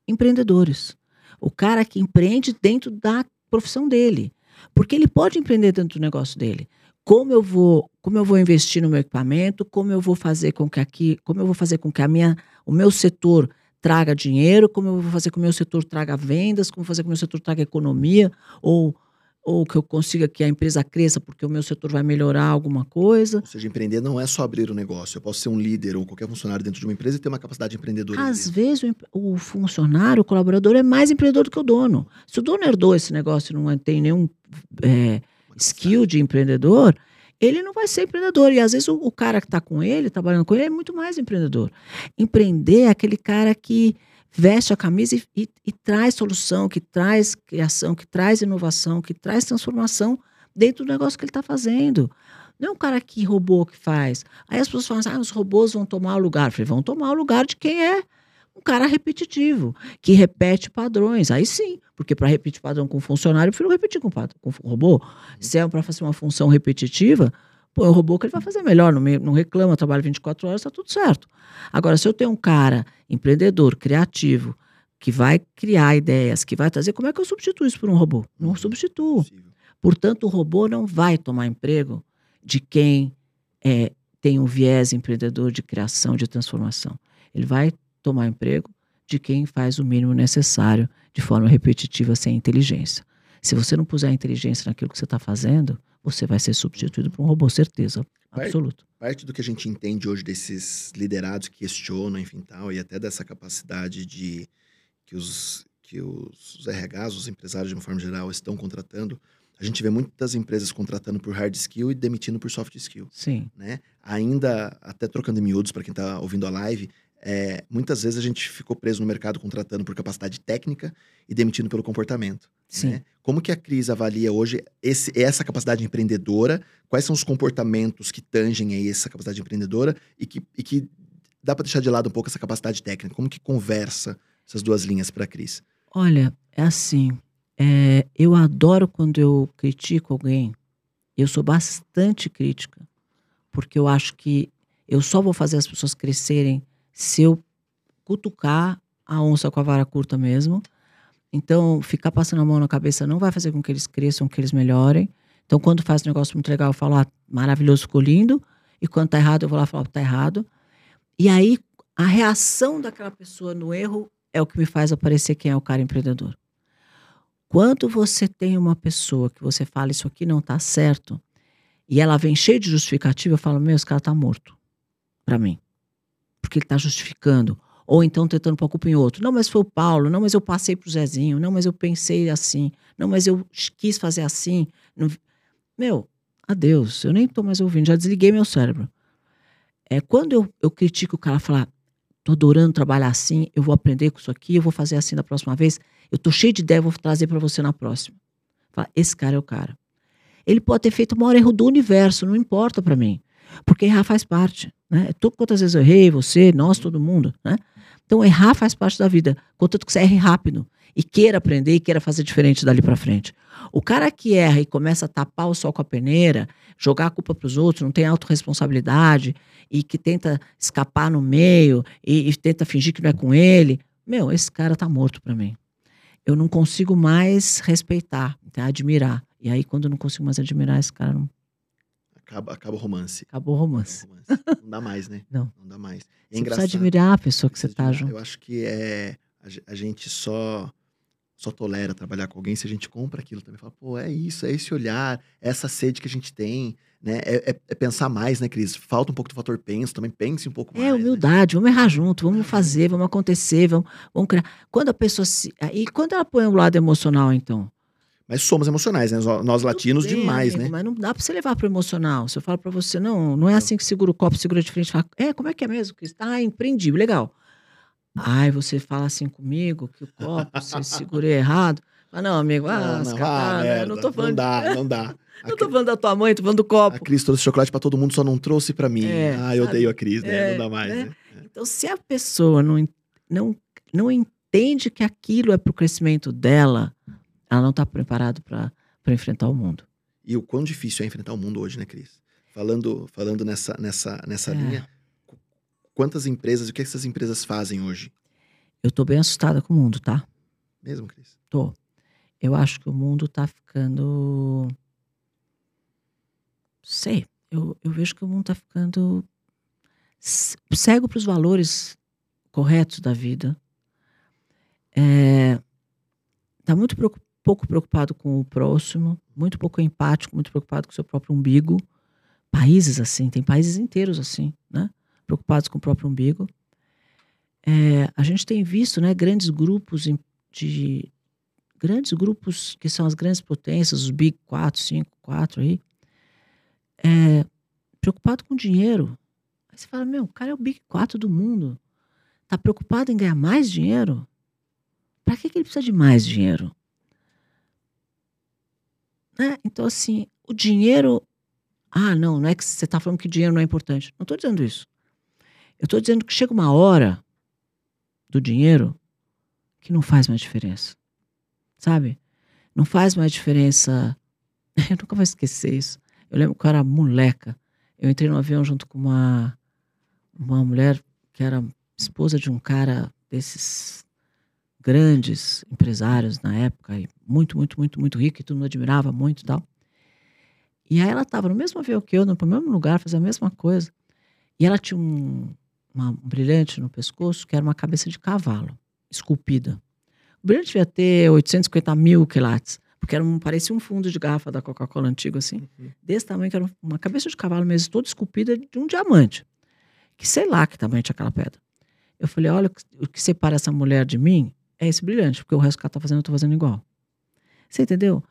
empreendedores. O cara que empreende dentro da profissão dele. Porque ele pode empreender dentro do negócio dele. Como eu vou, como eu vou investir no meu equipamento, como eu vou fazer com que aqui, como eu vou fazer com que a minha, o meu setor traga dinheiro, como eu vou fazer com que o meu setor traga vendas, como fazer com que o meu setor traga economia, ou ou que eu consiga que a empresa cresça porque o meu setor vai melhorar alguma coisa. Ou seja, empreender não é só abrir o um negócio. Eu posso ser um líder ou qualquer funcionário dentro de uma empresa e ter uma capacidade empreendedora. Às vezes o, o, funcionário, o colaborador é mais empreendedor do que o dono. Se o dono herdou esse negócio e não tem nenhum é, skill de empreendedor, ele não vai ser empreendedor. E às vezes o, o cara que está com ele, trabalhando com ele, é muito mais empreendedor. Empreender é aquele cara que veste a camisa e, e, e, traz solução, que traz criação, que traz inovação, que traz transformação dentro do negócio que ele está fazendo. Não é um cara que robô que faz. Aí as pessoas falam assim, ah, os robôs vão tomar o lugar. Eu falei, vão tomar o lugar de quem é um cara repetitivo, que repete padrões. Aí sim, porque para repetir padrão com funcionário, eu prefiro repetir com, com robô. Se é para fazer uma função repetitiva, Pô, é o robô que ele vai fazer melhor, não, me, não reclama, trabalha 24 horas, está tudo certo. Agora, se eu tenho um cara empreendedor, criativo, que vai criar ideias, que vai trazer, como é que eu substituo isso por um robô? Não uhum. substituo. Portanto, o robô não vai tomar emprego de quem é, tem um viés empreendedor de criação, de transformação. Ele vai tomar emprego de quem faz o mínimo necessário de forma repetitiva, sem inteligência. Se você não puser inteligência naquilo que você está fazendo, você vai ser substituído por um robô, certeza. Absoluto. Parte do que a gente entende hoje desses liderados que questionam, enfim, tal, e até dessa capacidade de que os, que os RHs, os empresários de uma forma geral, estão contratando, a gente vê muitas empresas contratando por hard skill e demitindo por soft skill. Sim. Né? Ainda, até trocando em miúdos para quem está ouvindo a live, é, muitas vezes a gente ficou preso no mercado contratando por capacidade técnica e demitindo pelo comportamento. Sim. Né? Como que a Cris avalia hoje esse, essa capacidade empreendedora? Quais são os comportamentos que tangem aí essa capacidade empreendedora e que, e que dá para deixar de lado um pouco essa capacidade técnica? Como que conversa essas duas linhas para a Cris? Olha, é assim, é, eu adoro quando eu critico alguém. Eu sou bastante crítica, porque eu acho que eu só vou fazer as pessoas crescerem se eu cutucar a onça com a vara curta mesmo. Então, ficar passando a mão na cabeça não vai fazer com que eles cresçam, que eles melhorem. Então, quando faz um negócio muito legal, eu falo, ah, maravilhoso, ficou lindo. E quando tá errado, eu vou lá falar, tá errado. E aí, a reação daquela pessoa no erro é o que me faz aparecer quem é o cara empreendedor. Quando você tem uma pessoa que você fala, isso aqui não tá certo, e ela vem cheia de justificativa, eu falo, meu, esse cara tá morto. Para mim porque ele está justificando. Ou então tentando pôr a culpa em outro. Não, mas foi o Paulo. Não, mas eu passei pro Zezinho. Não, mas eu pensei assim. Não, mas eu quis fazer assim. Não... Meu, adeus. Eu nem estou mais ouvindo. Já desliguei meu cérebro. É, quando eu, eu critico o cara falar, tô adorando trabalhar assim, eu vou aprender com isso aqui, eu vou fazer assim da próxima vez. Eu tô cheio de ideia, vou trazer para você na próxima. Fala, esse cara é o cara. Ele pode ter feito o maior erro do universo, não importa para mim. Porque errar faz parte. Né? Tu, quantas vezes eu errei, você, nós, todo mundo. Né? Então, errar faz parte da vida. Contanto que você erre rápido e queira aprender e queira fazer diferente dali para frente. O cara que erra e começa a tapar o sol com a peneira, jogar a culpa para os outros, não tem autorresponsabilidade e que tenta escapar no meio e, e, tenta fingir que não é com ele, meu, esse cara tá morto para mim. Eu não consigo mais respeitar, tá? admirar. E aí, quando eu não consigo mais admirar, esse cara não. Acaba, acaba o romance. Acabou o romance. Acaba o romance. Não dá mais, né? Não. Não dá mais. É você engraçado. precisa admirar a pessoa que você tá admirar. junto. Eu acho que é a ge- a gente só só tolera trabalhar com alguém se a gente compra aquilo também. Fala, pô, é isso, é esse olhar, é essa sede que a gente tem, né? É, é- é pensar mais, né, Cris? Falta um pouco do fator penso também, pense um pouco mais. É né? humildade, vamos errar junto, vamos fazer, vamos acontecer, vamos, vamos criar. Quando a pessoa se. E quando ela põe o lado emocional, então? Mas somos emocionais, né? Nós, latinos bem, demais, amigo, né? Mas não dá pra você levar pro emocional. Se eu falo pra você, não, não é assim que segura o copo, segura de frente. Fala, é, como é que é mesmo? Ah, empreendi, legal. Ai, você fala assim comigo, que o copo você segurei errado. Mas não, amigo, ah, Não, não, ah, né? merda, não tô falando. Não dá, não dá. A, Não tô falando da tua mãe, tô falando do a copo. Cris trouxe chocolate pra todo mundo, só não trouxe pra mim. É, ah, eu sabe? odeio a Cris, né? É, não dá mais, né? né? Então, se a pessoa não, não, não entende que aquilo é pro crescimento dela, ela não tá preparada para enfrentar o mundo. E o quão difícil é enfrentar o mundo hoje, né, Cris? Falando, falando nessa, nessa, nessa É. linha, qu- quantas empresas, o que essas empresas fazem hoje? Eu tô bem assustada com o mundo, tá? Mesmo, Cris? Tô. Eu acho que o mundo tá ficando. Sei. Eu, eu vejo que o mundo tá ficando cego para os valores corretos da vida. É, tá muito preocu- pouco preocupado com o próximo, muito pouco empático, muito preocupado com o seu próprio umbigo. Países assim, tem países inteiros assim, né? Preocupados com o próprio umbigo. É, a gente tem visto, né, grandes grupos de grandes grupos que são as grandes potências, os Big 4, 5, 4 aí, é, preocupado com dinheiro. Aí você fala, meu, o cara é o Big 4 do mundo. Tá preocupado em ganhar mais dinheiro? Para que, que ele precisa de mais dinheiro? Né? Então, assim, o dinheiro. Ah, não, não é que você está falando que dinheiro não é importante. Não estou dizendo isso. Eu estou dizendo que chega uma hora do dinheiro que não faz mais diferença. Sabe? Não faz mais diferença. Eu nunca vou esquecer isso. Eu lembro que eu era moleca. Eu entrei no avião junto com uma, uma mulher que era esposa de um cara desses grandes empresários na época, e muito, muito, muito, muito rico, e todo mundo admirava muito e tal. E aí ela estava no mesmo avião que eu, no mesmo lugar, fazia a mesma coisa. E ela tinha um, uma- um brilhante no pescoço que era uma cabeça de cavalo, esculpida. O brilhante devia ter 850 mil quilates, porque era um, parecia um fundo de garrafa da Coca-Cola antigo, assim. Desse tamanho, que era uma cabeça de cavalo mesmo, toda esculpida de um diamante. Que sei lá que tamanho tinha aquela pedra. Eu falei, olha, o que separa essa mulher de mim é esse brilhante, porque o resto que ela tá fazendo, eu tô fazendo igual. Você entendeu?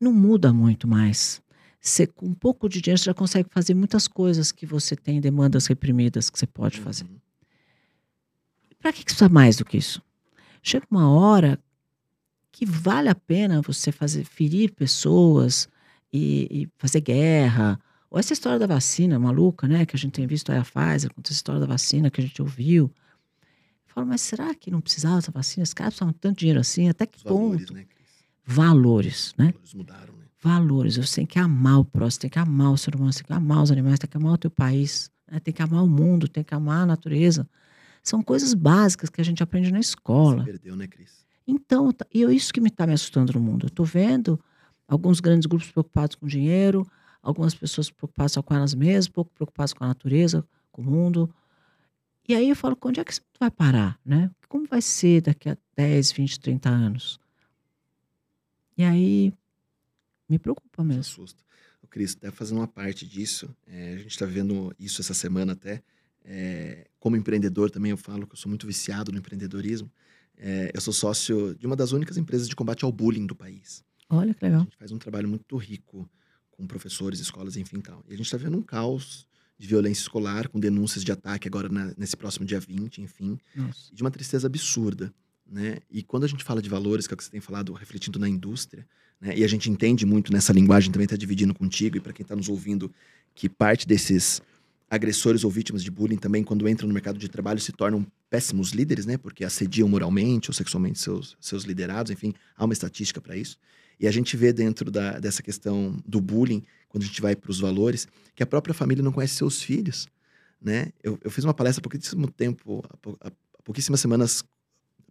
Não muda muito mais. Você, com um pouco de dinheiro, você já consegue fazer muitas coisas que você tem, demandas reprimidas que você pode fazer. Uhum. Para que que precisa mais do que isso? Chega uma hora que vale a pena você fazer ferir pessoas e, e fazer guerra. Ou essa história da vacina maluca, né? Que a gente tem visto aí a Pfizer, com essa história da vacina que a gente ouviu. Eu falo, mas será que não precisava dessa vacina? Os caras precisavam tanto dinheiro assim? Até que Os valores, ponto? né, Cris? Valores, né? Valores mudaram, né? valores. Você tem que amar o próximo, tem que amar o ser humano, você tem que amar os animais, tem que amar o teu país, né? tem que amar o mundo, tem que amar a natureza. São coisas básicas que a gente aprende na escola. perdeu, né, Cris? Então, tá- e é isso que me está me assustando no mundo. Eu estou vendo alguns grandes grupos preocupados com dinheiro, algumas pessoas preocupadas só com elas mesmas, pouco preocupadas com a natureza, com o mundo. E aí eu falo, onde é que isso vai parar, né? Como vai ser daqui a 10, 20, 30 anos? E aí me preocupa mesmo. assusta. O Cris, até fazendo uma parte disso, é, a gente está vendo isso essa semana até. é, como empreendedor também eu falo que eu sou muito viciado no empreendedorismo. É, eu sou sócio de uma das únicas empresas de combate ao bullying do país. Olha que A legal. gente faz um trabalho muito rico com professores, escolas, enfim tal. E a gente está vendo um caos de violência escolar, com denúncias de ataque agora na- nesse próximo dia 20, enfim Nossa. de uma tristeza absurda, né? E quando a gente fala de valores, que é o que você tem falado, refletindo na indústria, né? E a gente entende muito nessa linguagem, também está dividindo contigo e para quem está nos ouvindo, que parte desses agressores ou vítimas de bullying também, quando entram no mercado de trabalho, se tornam péssimos líderes, né? Porque assediam moralmente ou sexualmente seus, seus liderados, enfim, há uma estatística para isso. E a gente vê dentro da, dessa questão do bullying, quando a gente vai para os valores, que a própria família não conhece seus filhos, né? Eu, eu fiz uma palestra há pouquíssimo tempo, há, pou, há pouquíssimas semanas,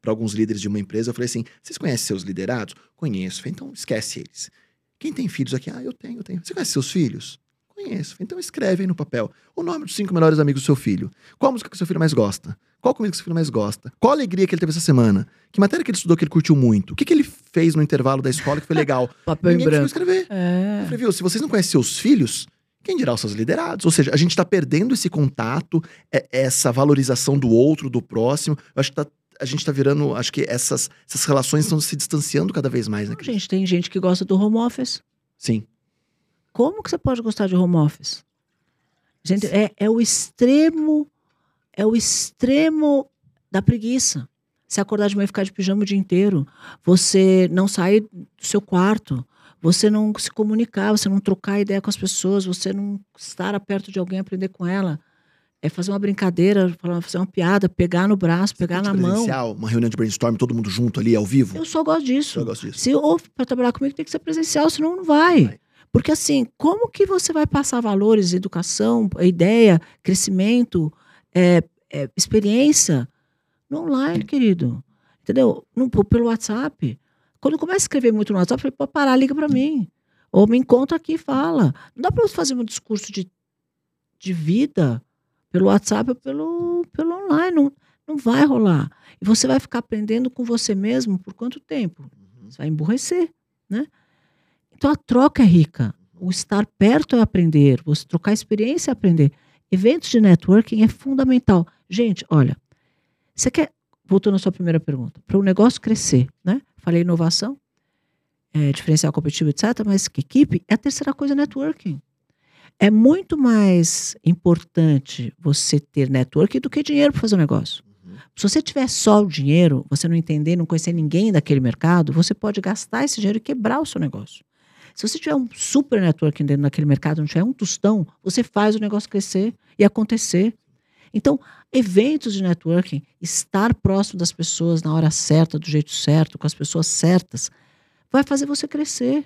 para alguns líderes de uma empresa. Eu falei assim: vocês conhecem seus liderados? Conheço. Falei, então esquece eles. Quem tem filhos aqui? Ah, eu tenho, eu tenho. Você conhece seus filhos? Conheço. Então escreve aí no papel o nome dos cinco melhores amigos do seu filho. Qual música que seu filho mais gosta? Qual comida que seu filho mais gosta? Qual alegria que ele teve essa semana? Que matéria que ele estudou que ele curtiu muito? O que, que ele fez no intervalo da escola que foi legal? Papel Ninguém em branco. escrever. É. Eu falei, viu, se vocês não conhecem seus filhos, quem dirá os seus liderados? Ou seja, a gente está perdendo esse contato, é- essa valorização do outro, do próximo. Eu acho que tá- a gente está virando, acho que essas, essas relações estão se distanciando cada vez mais, né? Cris? gente, tem gente que gosta do home office. Sim. Como que você pode gostar de home office? Gente, é, é o extremo, é o extremo da preguiça. Você acordar de manhã e ficar de pijama o dia inteiro. Você não sair do seu quarto. Você não se comunicar, você não trocar ideia com as pessoas, você não estar perto de alguém, aprender com ela. É fazer uma brincadeira, fazer uma piada, pegar no braço, pegar na mão. Presencial, Uma reunião de brainstorm, todo mundo junto ali, ao vivo. Eu só gosto disso. Eu gosto disso. Se ou para trabalhar comigo tem que ser presencial, senão não vai. Vai. Porque assim, como que você vai passar valores, educação, ideia, crescimento, é, é, experiência no online, querido? Entendeu? No, pelo WhatsApp. Quando começa a escrever muito no WhatsApp, eu falei, pode parar, liga para mim. Ou me encontra aqui e fala. Não dá para fazer um discurso de, de vida pelo WhatsApp ou pelo, pelo online. Não, não vai rolar. E você vai ficar aprendendo com você mesmo por quanto tempo? Uhum. Você vai emburrecer, né? Então a troca é rica. O estar perto é aprender, você trocar experiência é aprender. Eventos de networking é fundamental. Gente, olha, você quer, voltando à sua primeira pergunta, para o negócio crescer, né? Falei inovação, é, diferencial competitivo, etc., mas que equipe é a terceira coisa networking. É muito mais importante você ter networking do que dinheiro para fazer um negócio. Uhum. Se você tiver só o dinheiro, você não entender, não conhecer ninguém daquele mercado, você pode gastar esse dinheiro e quebrar o seu negócio. Se você tiver um super networking dentro daquele mercado, não tiver um tostão, você faz o negócio crescer e acontecer. Então, eventos de networking, estar próximo das pessoas na hora certa, do jeito certo, com as pessoas certas, vai fazer você crescer.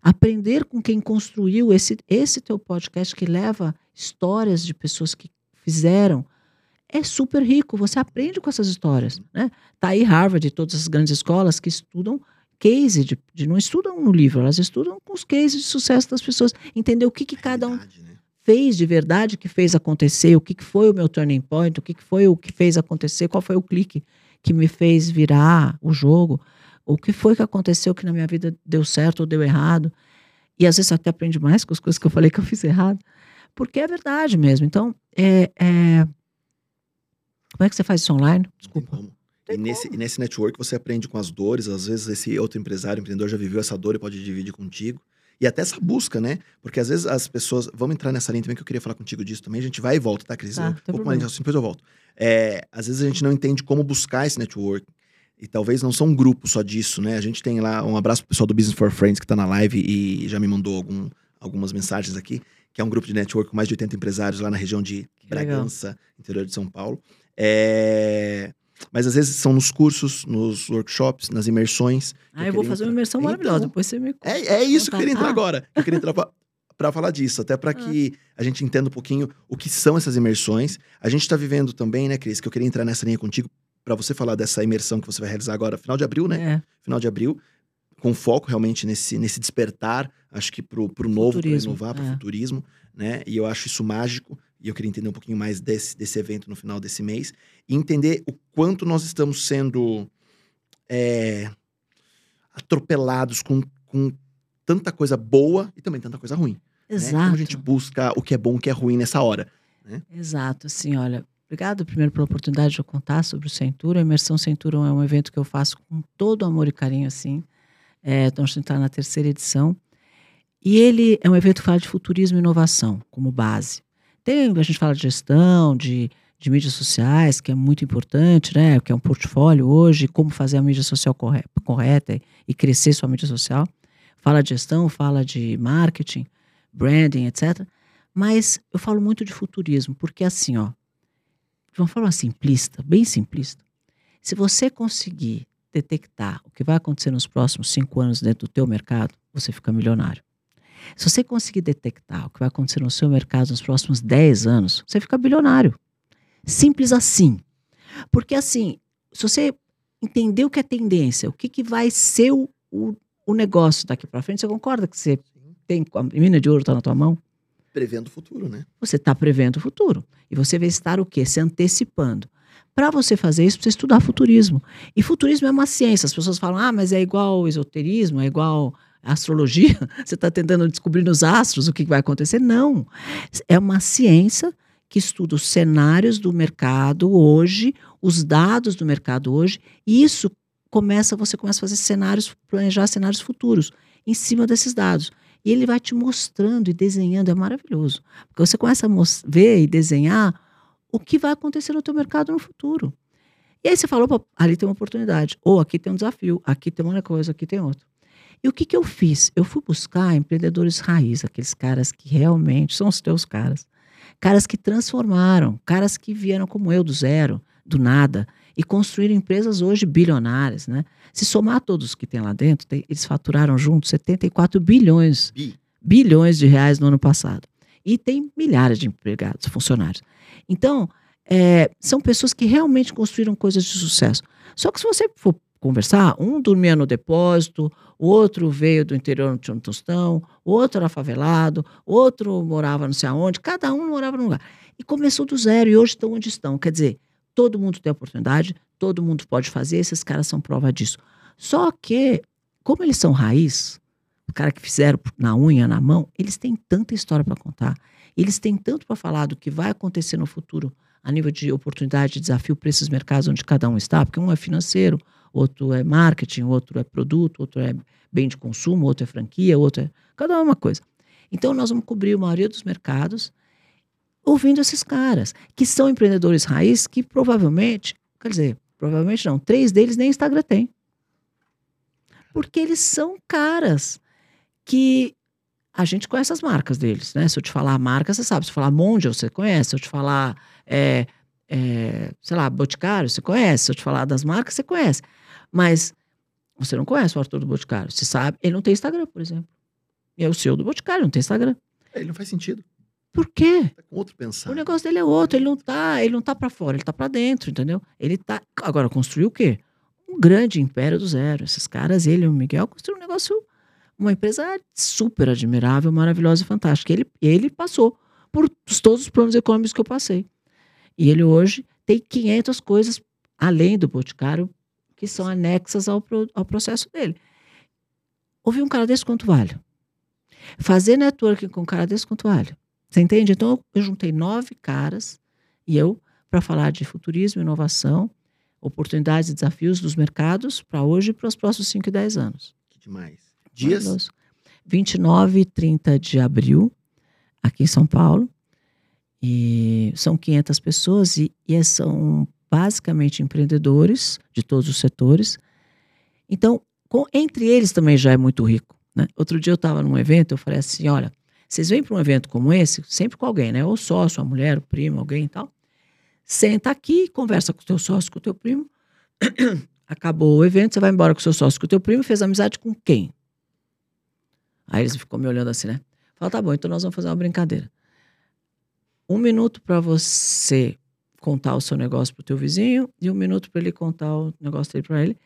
Aprender com quem construiu esse, esse teu podcast que leva histórias de pessoas que fizeram é super rico. Você aprende com essas histórias. Né? Tá aí Harvard e todas as grandes escolas que estudam case, de, de- não estudam no livro, elas estudam com os cases de sucesso das pessoas. Entender o que, que cada um né? Fez de verdade, que fez acontecer, o que, que foi o meu turning point, o que, que foi o que fez acontecer, qual foi o clique que me fez virar o jogo, o que foi que aconteceu que na minha vida deu certo ou deu errado. E às vezes até aprende mais com as coisas que eu falei que eu fiz errado, porque é verdade mesmo. Então, é, é... como é que você faz isso online? Desculpa. E nesse, e nesse network você aprende com as dores, às vezes esse outro empresário, empreendedor já viveu essa dor e pode dividir contigo. E até essa busca, né? Porque às vezes as pessoas. Vamos entrar nessa linha também que eu queria falar contigo disso também. A gente vai e volta, tá, Cris? Tá, um pouco mais de depois eu volto. É, às vezes a gente não entende como buscar esse network. E talvez não são um grupo só disso, né? A gente tem lá um abraço pro pessoal do Business for Friends que tá na live e já me mandou algum, algumas mensagens aqui, que é um grupo de network com mais de 80 empresários lá na região de. Bragança, interior de São Paulo. É, Mas às vezes são nos cursos, nos workshops, nas imersões. Ah, eu vou queria fazer uma entrar. imersão Então, maravilhosa. Depois você me conta. É, é isso que eu queria entrar Ah. agora. Eu queria entrar pra, pra falar disso, até pra que a gente entenda um pouquinho o que são essas imersões. A gente tá vivendo também, né, Cris, que eu queria entrar nessa linha contigo pra você falar dessa imersão que você vai realizar agora, final de abril, né? É, Final de abril, com foco realmente nesse, nesse despertar, acho que pro, pro novo, pro Futurismo, inovar, pro é. futurismo, né? E eu acho isso mágico. E eu queria entender um pouquinho mais desse, desse evento no final desse mês. E entender o quanto nós estamos sendo é, atropelados com, com tanta coisa boa e também tanta coisa ruim. né? exato. Como a gente busca o que é bom e o que é ruim nessa hora. Exato, assim, olha, obrigado primeiro pela oportunidade de eu contar sobre o Centuro. A Imersão Centuro é um evento que eu faço com todo amor e carinho, assim. É, então, a gente está na terceira edição. E ele é um evento que fala de futurismo e inovação como base. Tem, a gente fala de gestão, de, de mídias sociais, que é muito importante, né? Que é um portfólio hoje, como fazer a mídia social corre- correta e crescer sua mídia social. Fala de gestão, fala de marketing, branding, etc. Mas eu falo muito de futurismo, porque assim, ó, de uma forma simplista, bem simplista, se você conseguir detectar o que vai acontecer nos próximos cinco anos dentro do teu mercado, você fica milionário. Se você conseguir detectar o que vai acontecer no seu mercado nos próximos 10 anos, você fica bilionário. Simples assim. Porque assim, se você entender o que é tendência, o que, que vai ser o, o, o negócio daqui para frente, você concorda que você tem a mina de ouro está na tua mão? Prevendo o futuro, né? Você está prevendo o futuro. E você vai estar o quê? Se antecipando. Para você fazer isso, precisa estudar futurismo. E futurismo é uma ciência. As pessoas falam, ah, mas é igual esoterismo, é igual astrologia. Você está tentando descobrir nos astros o que vai acontecer. Não. É uma ciência que estuda os cenários do mercado hoje, os dados do mercado hoje, e isso começa, você começa a fazer cenários, planejar cenários futuros em cima desses dados. E ele vai te mostrando e desenhando, é maravilhoso. Porque você começa a ver e desenhar o que vai acontecer no teu mercado no futuro. E aí você falou, ali tem uma oportunidade, ou aqui tem um desafio, aqui tem uma coisa, aqui tem outra. E o que, que eu fiz? Eu fui buscar empreendedores raiz, aqueles caras que realmente são os teus caras. Caras que transformaram, caras que vieram como eu do zero, do nada, e construíram empresas hoje bilionárias. Né? Se somar todos que tem lá dentro, tem, eles faturaram juntos 74 bilhões, Bi. bilhões de reais no ano passado. E tem milhares de empregados, funcionários. Então, é, são pessoas que realmente construíram coisas de sucesso. Só que se você for conversar, um dormia no depósito, outro veio do interior tinha um tostão, outro era favelado, outro morava não sei aonde, cada um morava num lugar. E começou do zero e hoje estão onde estão. Quer dizer, todo mundo tem oportunidade, todo mundo pode fazer, esses caras são prova disso. Só que, como eles são raiz, o cara que fizeram na unha, na mão, eles têm tanta história para contar, eles têm tanto para falar do que vai acontecer no futuro a nível de oportunidade, de desafio para esses mercados onde cada um está, porque um é financeiro, outro é marketing, outro é produto, outro é bem de consumo, outro é franquia, outro é. Cada é uma coisa. Então, nós vamos cobrir a maioria dos mercados ouvindo esses caras, que são empreendedores raiz que provavelmente, quer dizer, provavelmente não, três deles nem Instagram tem. Porque eles são caras que a gente conhece as marcas deles, né? Se eu te falar a marca, você sabe. Se eu falar Mondial, você conhece. Se eu te falar, é, é, sei lá, Boticário, você conhece. Se eu te falar das marcas, você conhece. Mas você não conhece o Arthur do Boticário. Você sabe, ele não tem Instagram, por exemplo. É o seu do Boticário, não tem Instagram. É, ele não faz sentido. Por quê? Tá com outro pensar. O negócio dele é outro, ele não tá, ele não tá para fora, ele tá para dentro, entendeu? Ele tá agora construiu o quê? Um grande império do zero. Esses caras, ele e o Miguel construíram um negócio, uma empresa super admirável, maravilhosa e fantástica. Ele ele passou por todos os planos econômicos que eu passei. E ele hoje tem 500 coisas além do Boticário que são anexas ao, pro, ao processo dele. Ouvir um cara desse quanto vale? Fazer networking com um cara desse quanto vale? Você entende? Então eu juntei nove caras e eu para falar de futurismo, inovação, oportunidades e desafios dos mercados para hoje e para os próximos 5 e 10 anos. Que demais. Dias? Maravilhoso. 29 e 30 de abril, aqui em São Paulo. E são 500 pessoas e, e são basicamente empreendedores de todos os setores. Então, com, entre eles também já é muito rico. Né? Outro dia eu estava num evento, eu falei assim: olha, vocês vêm para um evento como esse, sempre com alguém, né? Ou sócio, a mulher, o primo, alguém e tal. Senta aqui, conversa com o teu sócio, com o teu primo. Acabou o evento, você vai embora com o seu sócio, com o teu primo, fez amizade com quem? Aí eles ficam me olhando assim, né? Fala, tá bom, então nós vamos fazer uma brincadeira. Um minuto para você contar o seu negócio para o teu vizinho e um minuto para ele contar o negócio dele para ele.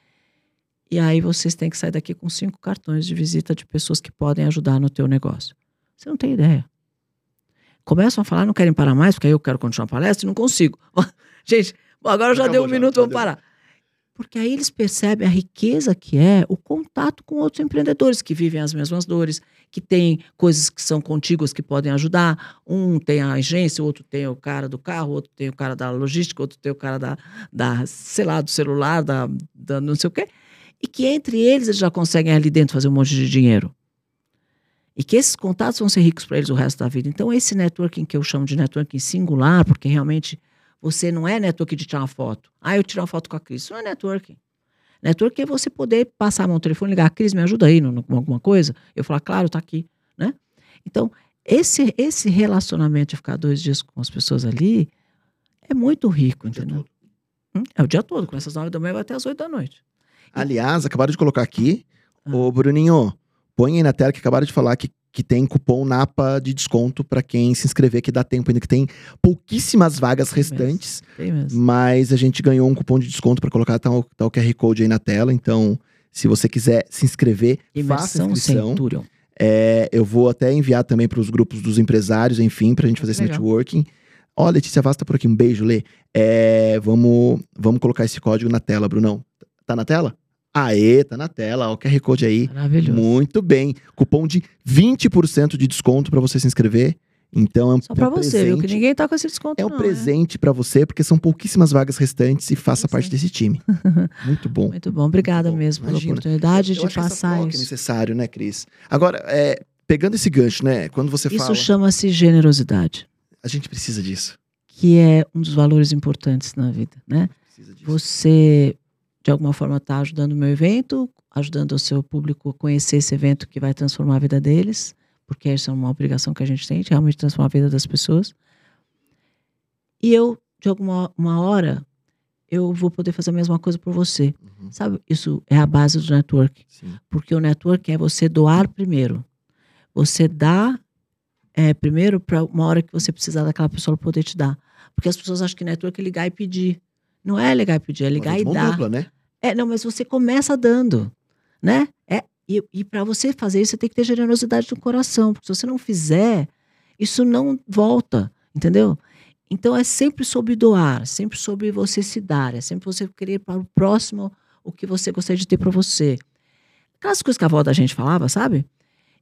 E aí vocês têm que sair daqui com cinco cartões de visita de pessoas que podem ajudar no teu negócio. Você não tem ideia. Começam a falar, não querem parar mais, porque aí eu quero continuar a palestra e não consigo. Gente, agora já deu um já, minuto, vamos deu. parar. Porque aí eles percebem a riqueza que é o contato com outros empreendedores que vivem as mesmas dores, que têm coisas que são contíguas que podem ajudar. Um tem a agência, o outro tem o cara do carro, outro tem o cara da logística, outro tem o cara da, da sei lá, do celular, da, da não sei o quê. E que entre eles eles já conseguem ali dentro fazer um monte de dinheiro. E que esses contatos vão ser ricos para eles o resto da vida. Então, esse networking que eu chamo de networking singular, porque realmente você não é networking de tirar uma foto. Ah, eu tiro uma foto com a Cris. Isso não é networking. Networking é você poder passar a mão no telefone, ligar, Cris, me ajuda aí com alguma coisa. Eu falar, claro, tá aqui, né? Então, esse, esse relacionamento de ficar dois dias com as pessoas ali é muito rico, entendeu? Hum, É o dia todo, começa às nove da manhã vai até às oito da noite. Aliás, acabaram de colocar aqui. Ah. Ô, Bruninho, põe aí na tela que acabaram de falar que, que tem cupom NAPA de desconto pra quem se inscrever, que dá tempo ainda, que tem pouquíssimas vagas mesmo. restantes. Tem mesmo. Mas a gente ganhou um cupom de desconto pra colocar, tá o, tá o QR Code aí na tela. Então, se você quiser se inscrever, faça a Imersão inscrição. Centurion. É, eu vou até enviar também para os grupos dos empresários, enfim, pra gente fazer esse Legal. networking. Ó, Letícia Vaz tá por aqui, um beijo, Lê. É, vamos, vamos colocar esse código na tela, Brunão. Tá na tela? Aê, tá na tela, ó, o QR Code aí. Maravilhoso. Muito bem. Cupom de 20% de desconto pra você se inscrever. Então é um, Só pra é um você, viu? Que presente. ninguém tá com esse desconto. É um não, presente pra você, porque são pouquíssimas vagas restantes e faça Pois parte é. desse time. Muito bom. Muito bom. Obrigada Muito bom. mesmo pela Imagina. oportunidade Eu de que essa passar troca É isso. necessário, né, Cris? Agora, é, pegando esse gancho, né? Quando você Isso fala, chama-se generosidade, a gente precisa disso. que é um dos valores importantes na vida, né? Precisa disso. Você, de alguma forma, está ajudando o meu evento, ajudando o seu público a conhecer esse evento que vai transformar a vida deles, porque essa é uma obrigação que a gente tem, de realmente transformar a vida das pessoas. E eu, de alguma uma hora, eu vou poder fazer a mesma coisa por você. Uhum, Sabe? Isso é a base do network. sim. Porque o network é você doar primeiro. Você dá é, primeiro para uma hora que você precisar daquela pessoa poder te dar. Porque as pessoas acham que network é ligar e pedir. Não é ligar e pedir, é ligar e dar. dupla, né? É, não, mas você começa dando, né? É, e e para você fazer isso, você tem que ter generosidade no coração. Porque se você não fizer, isso não volta, entendeu? Então é sempre sobre doar, sempre sobre você se dar, é sempre você querer para o próximo o que você gostaria de ter para você. Aquelas coisas que a avó da gente falava, sabe?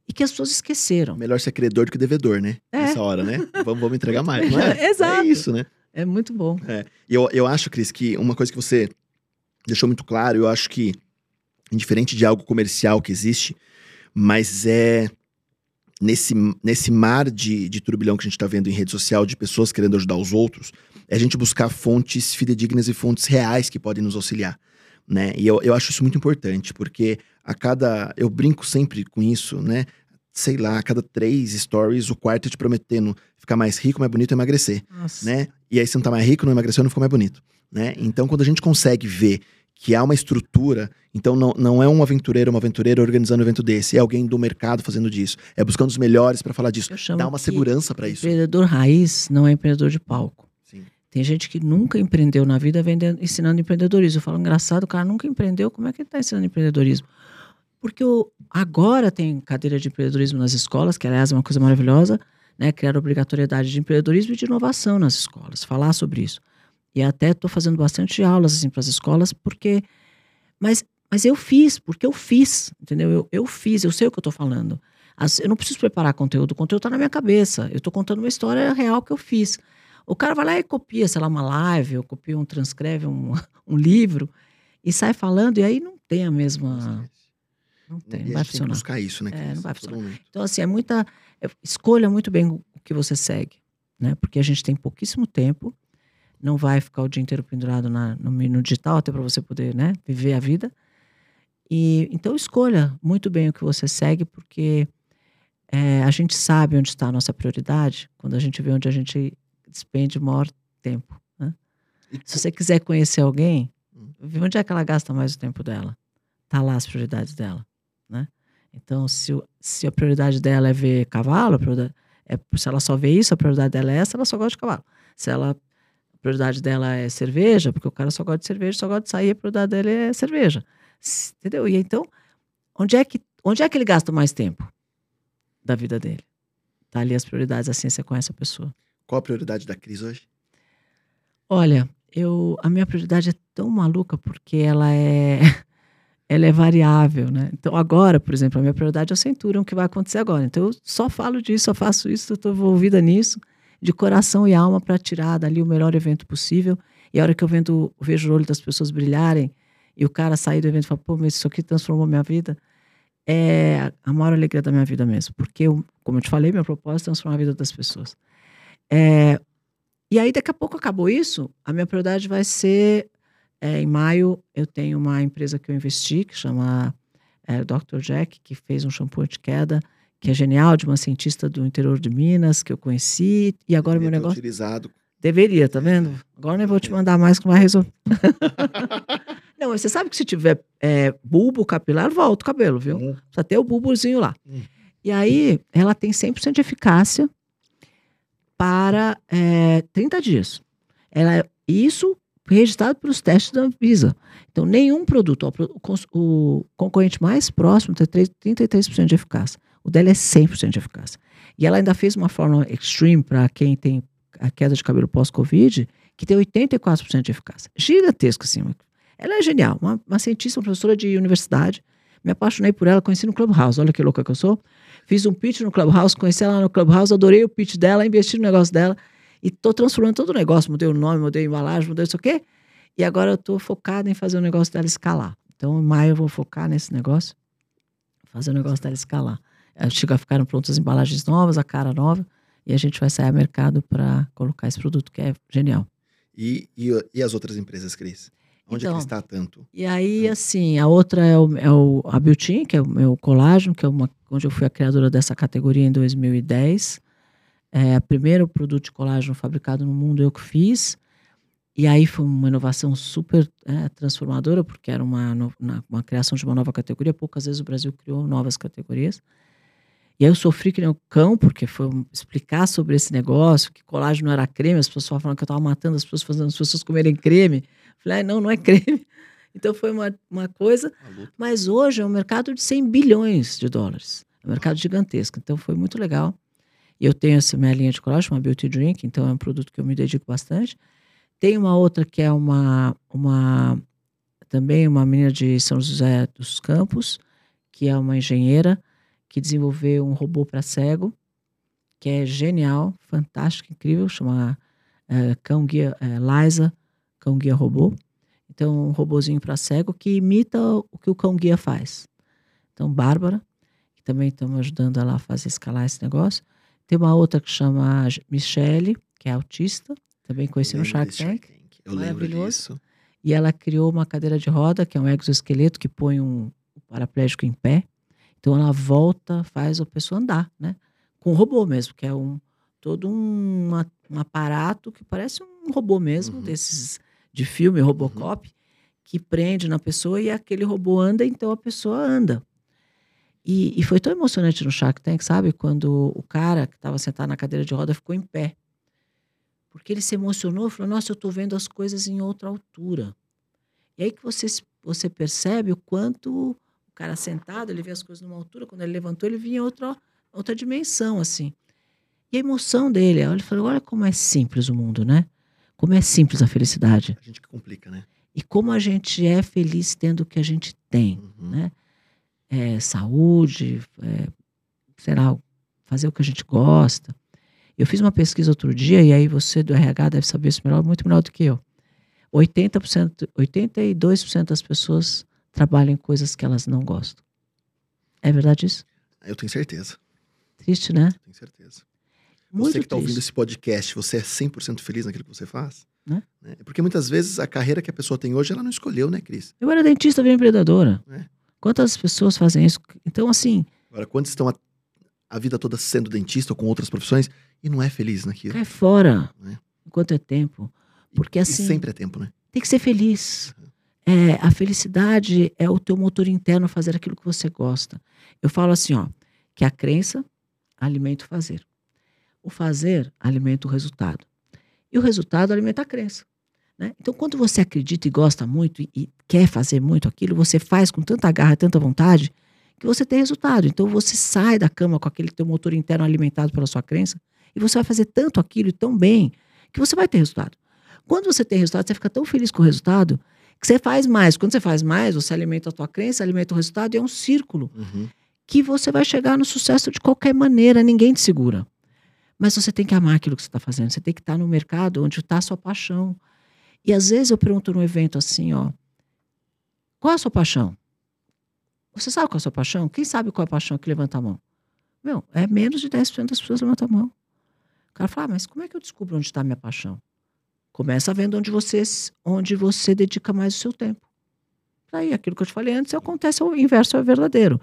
E que as pessoas esqueceram. Melhor ser credor do que devedor, né? É. Nessa hora, né? vamos, vamos entregar mais, não é? Exato. É isso, né? É muito bom. E eu, eu acho, Cris, que uma coisa que você deixou muito claro, eu acho que, indiferente de algo comercial que existe, mas é nesse, nesse mar de, de turbilhão que a gente está vendo em rede social, de pessoas querendo ajudar os outros, é a gente buscar fontes fidedignas e fontes reais que podem nos auxiliar. Né? E eu, eu acho isso muito importante, porque a cada. Eu brinco sempre com isso, né? Sei lá, a cada três stories, o quarto é te prometendo ficar mais rico, mais bonito e emagrecer Nossa. né? E aí você não tá mais rico, não emagreceu, não ficou mais bonito, né? Então quando a gente consegue ver que há uma estrutura, então não, não é um aventureiro, uma aventureira organizando um evento desse, é alguém do mercado fazendo disso, é buscando os melhores para falar disso, dá uma segurança para isso. Empreendedor raiz não é empreendedor de palco. Sim. Tem gente que nunca empreendeu na vida vendendo, ensinando empreendedorismo. Eu falo, engraçado, o cara nunca empreendeu, como é que ele está ensinando empreendedorismo? Porque o, agora tem cadeira de empreendedorismo nas escolas, que aliás é uma coisa maravilhosa, né? Criar obrigatoriedade de empreendedorismo e de inovação nas escolas, falar sobre isso. E até estou fazendo bastante aulas assim, para as escolas, porque. Mas, mas eu fiz, porque eu fiz, entendeu? Eu, eu fiz, eu sei o que eu estou falando. As- eu não preciso preparar conteúdo, o conteúdo está na minha cabeça. Eu estou contando uma história real que eu fiz. O cara vai lá e copia, sei lá, uma live, ou copia um, transcreve um, um livro e sai falando, e aí não tem a mesma. Não tem, não vai gente tem que funcionar. buscar isso, né? É, não vai todo momento. Então, assim, é muita. é- Escolha muito bem o que você segue, né? Porque a gente tem pouquíssimo tempo, não vai ficar o dia inteiro pendurado na, no, no digital, até para você poder, né, viver a vida. E então escolha muito bem o que você segue, porque é, a gente sabe onde está a nossa prioridade quando a gente vê onde a gente despende o maior tempo. Né? Se você quiser conhecer alguém, Hum. vê onde é que ela gasta mais o tempo dela. Tá lá as prioridades dela, né? Então, se, o- se a prioridade dela é ver cavalo, é, se ela só vê isso, a prioridade dela é essa, ela só gosta de cavalo. Se ela, a prioridade dela é cerveja, porque o cara só gosta de cerveja, só gosta de sair, a prioridade dele é cerveja. Entendeu? E então, onde é que, onde é que ele gasta mais tempo da vida dele? Tá ali as prioridades, assim você conhece a pessoa. Qual a prioridade da Cris hoje? Olha, eu a minha prioridade é tão maluca porque ela é ela é variável, né? Então agora, por exemplo, a minha prioridade é o Centurion, que vai acontecer agora. Então eu só falo disso, só faço isso, estou envolvida nisso, de coração e alma para tirar dali o melhor evento possível. E a hora que eu vendo, vejo o olho das pessoas brilharem e o cara sair do evento e falar, pô, mas isso aqui transformou minha vida, é a maior alegria da minha vida mesmo. Porque, eu, como eu te falei, meu propósito é transformar a vida das pessoas. É, e aí, daqui a pouco acabou isso, a minha prioridade vai ser. É, em maio, eu tenho uma empresa que eu investi, que chama é, Dr. Jack, que fez um shampoo de queda, que é genial, de uma cientista do interior de Minas, que eu conheci, e agora meu Devia ter negócio. utilizado. Deveria, tá vendo? Agora nem vou te mandar mais que vai resolver. não, mas você sabe que se tiver é, bulbo capilar, volta o cabelo, viu? Hum. Precisa ter o bulbozinho lá. Hum. E aí, ela tem 100% de eficácia para é, 30 dias. Ela, isso registrado pelos testes da Anvisa. Então, nenhum produto, o, concorrente mais próximo tem três- 33% de eficácia. O dela é 100% de eficácia. E ela ainda fez uma fórmula extreme para quem tem a queda de cabelo pós-Covid, que tem 84% de eficácia. Gigantesco, assim. Ela é genial, uma, uma cientista, uma professora de universidade. Me apaixonei por ela, conheci no Clubhouse. Olha que louca que eu sou. Fiz um pitch no Clubhouse, conheci ela no Clubhouse, adorei o pitch dela, investi no negócio dela. E tô transformando todo o negócio. Mudei o nome, mudei a embalagem, mudei isso o quê. E agora eu tô focada em fazer o negócio dela escalar. Então, em maio eu vou focar nesse negócio, fazer o negócio dela escalar. Chega a ficar prontas as embalagens novas, a cara nova, e a gente vai sair ao mercado para colocar esse produto que é genial. E, e, e as outras empresas, Cris? Onde é Então, que está tanto? E aí, assim, a outra é, o, é o, a Beauty, que é o meu colágeno, que é uma, onde eu fui a criadora dessa categoria em 2010. É o primeiro produto de colágeno fabricado no mundo, eu que fiz. E aí foi uma inovação super é, transformadora, porque era uma, na- uma criação de uma nova categoria. Poucas vezes o Brasil criou novas categorias. E aí eu sofri que nem um cão, porque foi explicar sobre esse negócio, que colágeno era creme, as pessoas falavam que eu estava matando as pessoas, fazendo as pessoas comerem creme. Falei, ah, não, não é creme. Então foi uma, uma coisa, mas hoje é um mercado de 100 bilhões de dólares. É um mercado gigantesco. Então foi muito legal. E eu tenho essa minha linha de colágeno, uma Beauty Drink, então é um produto que eu me dedico bastante. Tem uma outra que é uma, uma também uma menina de São José dos Campos, que é uma engenheira que desenvolveu um robô para cego, que é genial, fantástico, incrível, chama eh, Cão Guia eh, Liza, Cão Guia Robô. Então, um robozinho para cego que imita o que o cão guia faz. Então, Bárbara, que também estamos ajudando ela a fazer escalar esse negócio. Tem uma outra que chama Michele, que é autista, também conheci no Lembro Shark Tank. Eu lembro disso. E ela criou uma cadeira de roda, que é um exoesqueleto que põe um paraplégico em pé. Então ela volta, faz a pessoa andar, né? Com robô mesmo, que é um todo um, um aparato que parece um robô mesmo, Uhum. desses de filme, Robocop, que prende na pessoa e aquele robô anda, então a pessoa anda. E, e foi tão emocionante no Shark Tank, sabe? Quando o cara que estava sentado na cadeira de roda ficou em pé. Porque ele se emocionou e falou: Nossa, eu estou vendo as coisas em outra altura. E aí que você, você percebe o quanto o cara sentado, ele vê as coisas numa altura, quando ele levantou, ele vinha em outra, outra dimensão, assim. E a emoção dele, ele falou: Olha como é simples o mundo, né? Como é simples a felicidade. A gente que complica, né? E como a gente é feliz tendo o que a gente tem Uhum. né? É, saúde, é, sei lá, fazer o que a gente gosta. Eu fiz uma pesquisa outro dia, e aí você do RH deve saber isso melhor, muito melhor do que eu. 80%, 82% das pessoas trabalham em coisas que elas não gostam. É verdade isso? Eu tenho certeza. Triste, né? Tenho certeza. Muito você que está ouvindo esse podcast, você é 100% feliz naquilo que você faz? Né? Né? Porque muitas vezes a carreira que a pessoa tem hoje, ela não escolheu, né, Cris? Eu era dentista, virei empreendedora. É. Quantas pessoas fazem isso? Então, assim, Agora, quantos estão a, a vida toda sendo dentista ou com outras profissões e não é feliz naquilo? cai fora É. enquanto é tempo. Porque E assim. sempre é tempo, né? tem que ser feliz. É, a felicidade é o teu motor interno fazer aquilo que você gosta. Eu falo assim, ó, que a crença alimenta o fazer. O fazer alimenta o resultado. E o resultado alimenta a crença. Né? Então, quando você acredita e gosta muito e, e quer fazer muito aquilo, você faz com tanta garra, tanta vontade, que você tem resultado. Então, você sai da cama com aquele teu motor interno alimentado pela sua crença e você vai fazer tanto aquilo e tão bem que você vai ter resultado. Quando você tem resultado, você fica tão feliz com o resultado que você faz mais. Quando você faz mais, você alimenta a tua crença, alimenta o resultado e é um círculo Uhum. que você vai chegar no sucesso de qualquer maneira, ninguém te segura. Mas você tem que amar aquilo que você está fazendo, você tem que estar no mercado onde está a sua paixão. E às vezes eu pergunto num evento assim, ó, qual é a sua paixão? Você sabe qual é a sua paixão? Quem sabe qual é a paixão que levanta a mão? Meu, é menos de 10% das pessoas levantam a mão. O cara fala, ah, mas como é que eu descubro onde está a minha paixão? Começa vendo onde você, onde você dedica mais o seu tempo. Aí, aquilo que eu te falei antes, acontece o inverso, é verdadeiro.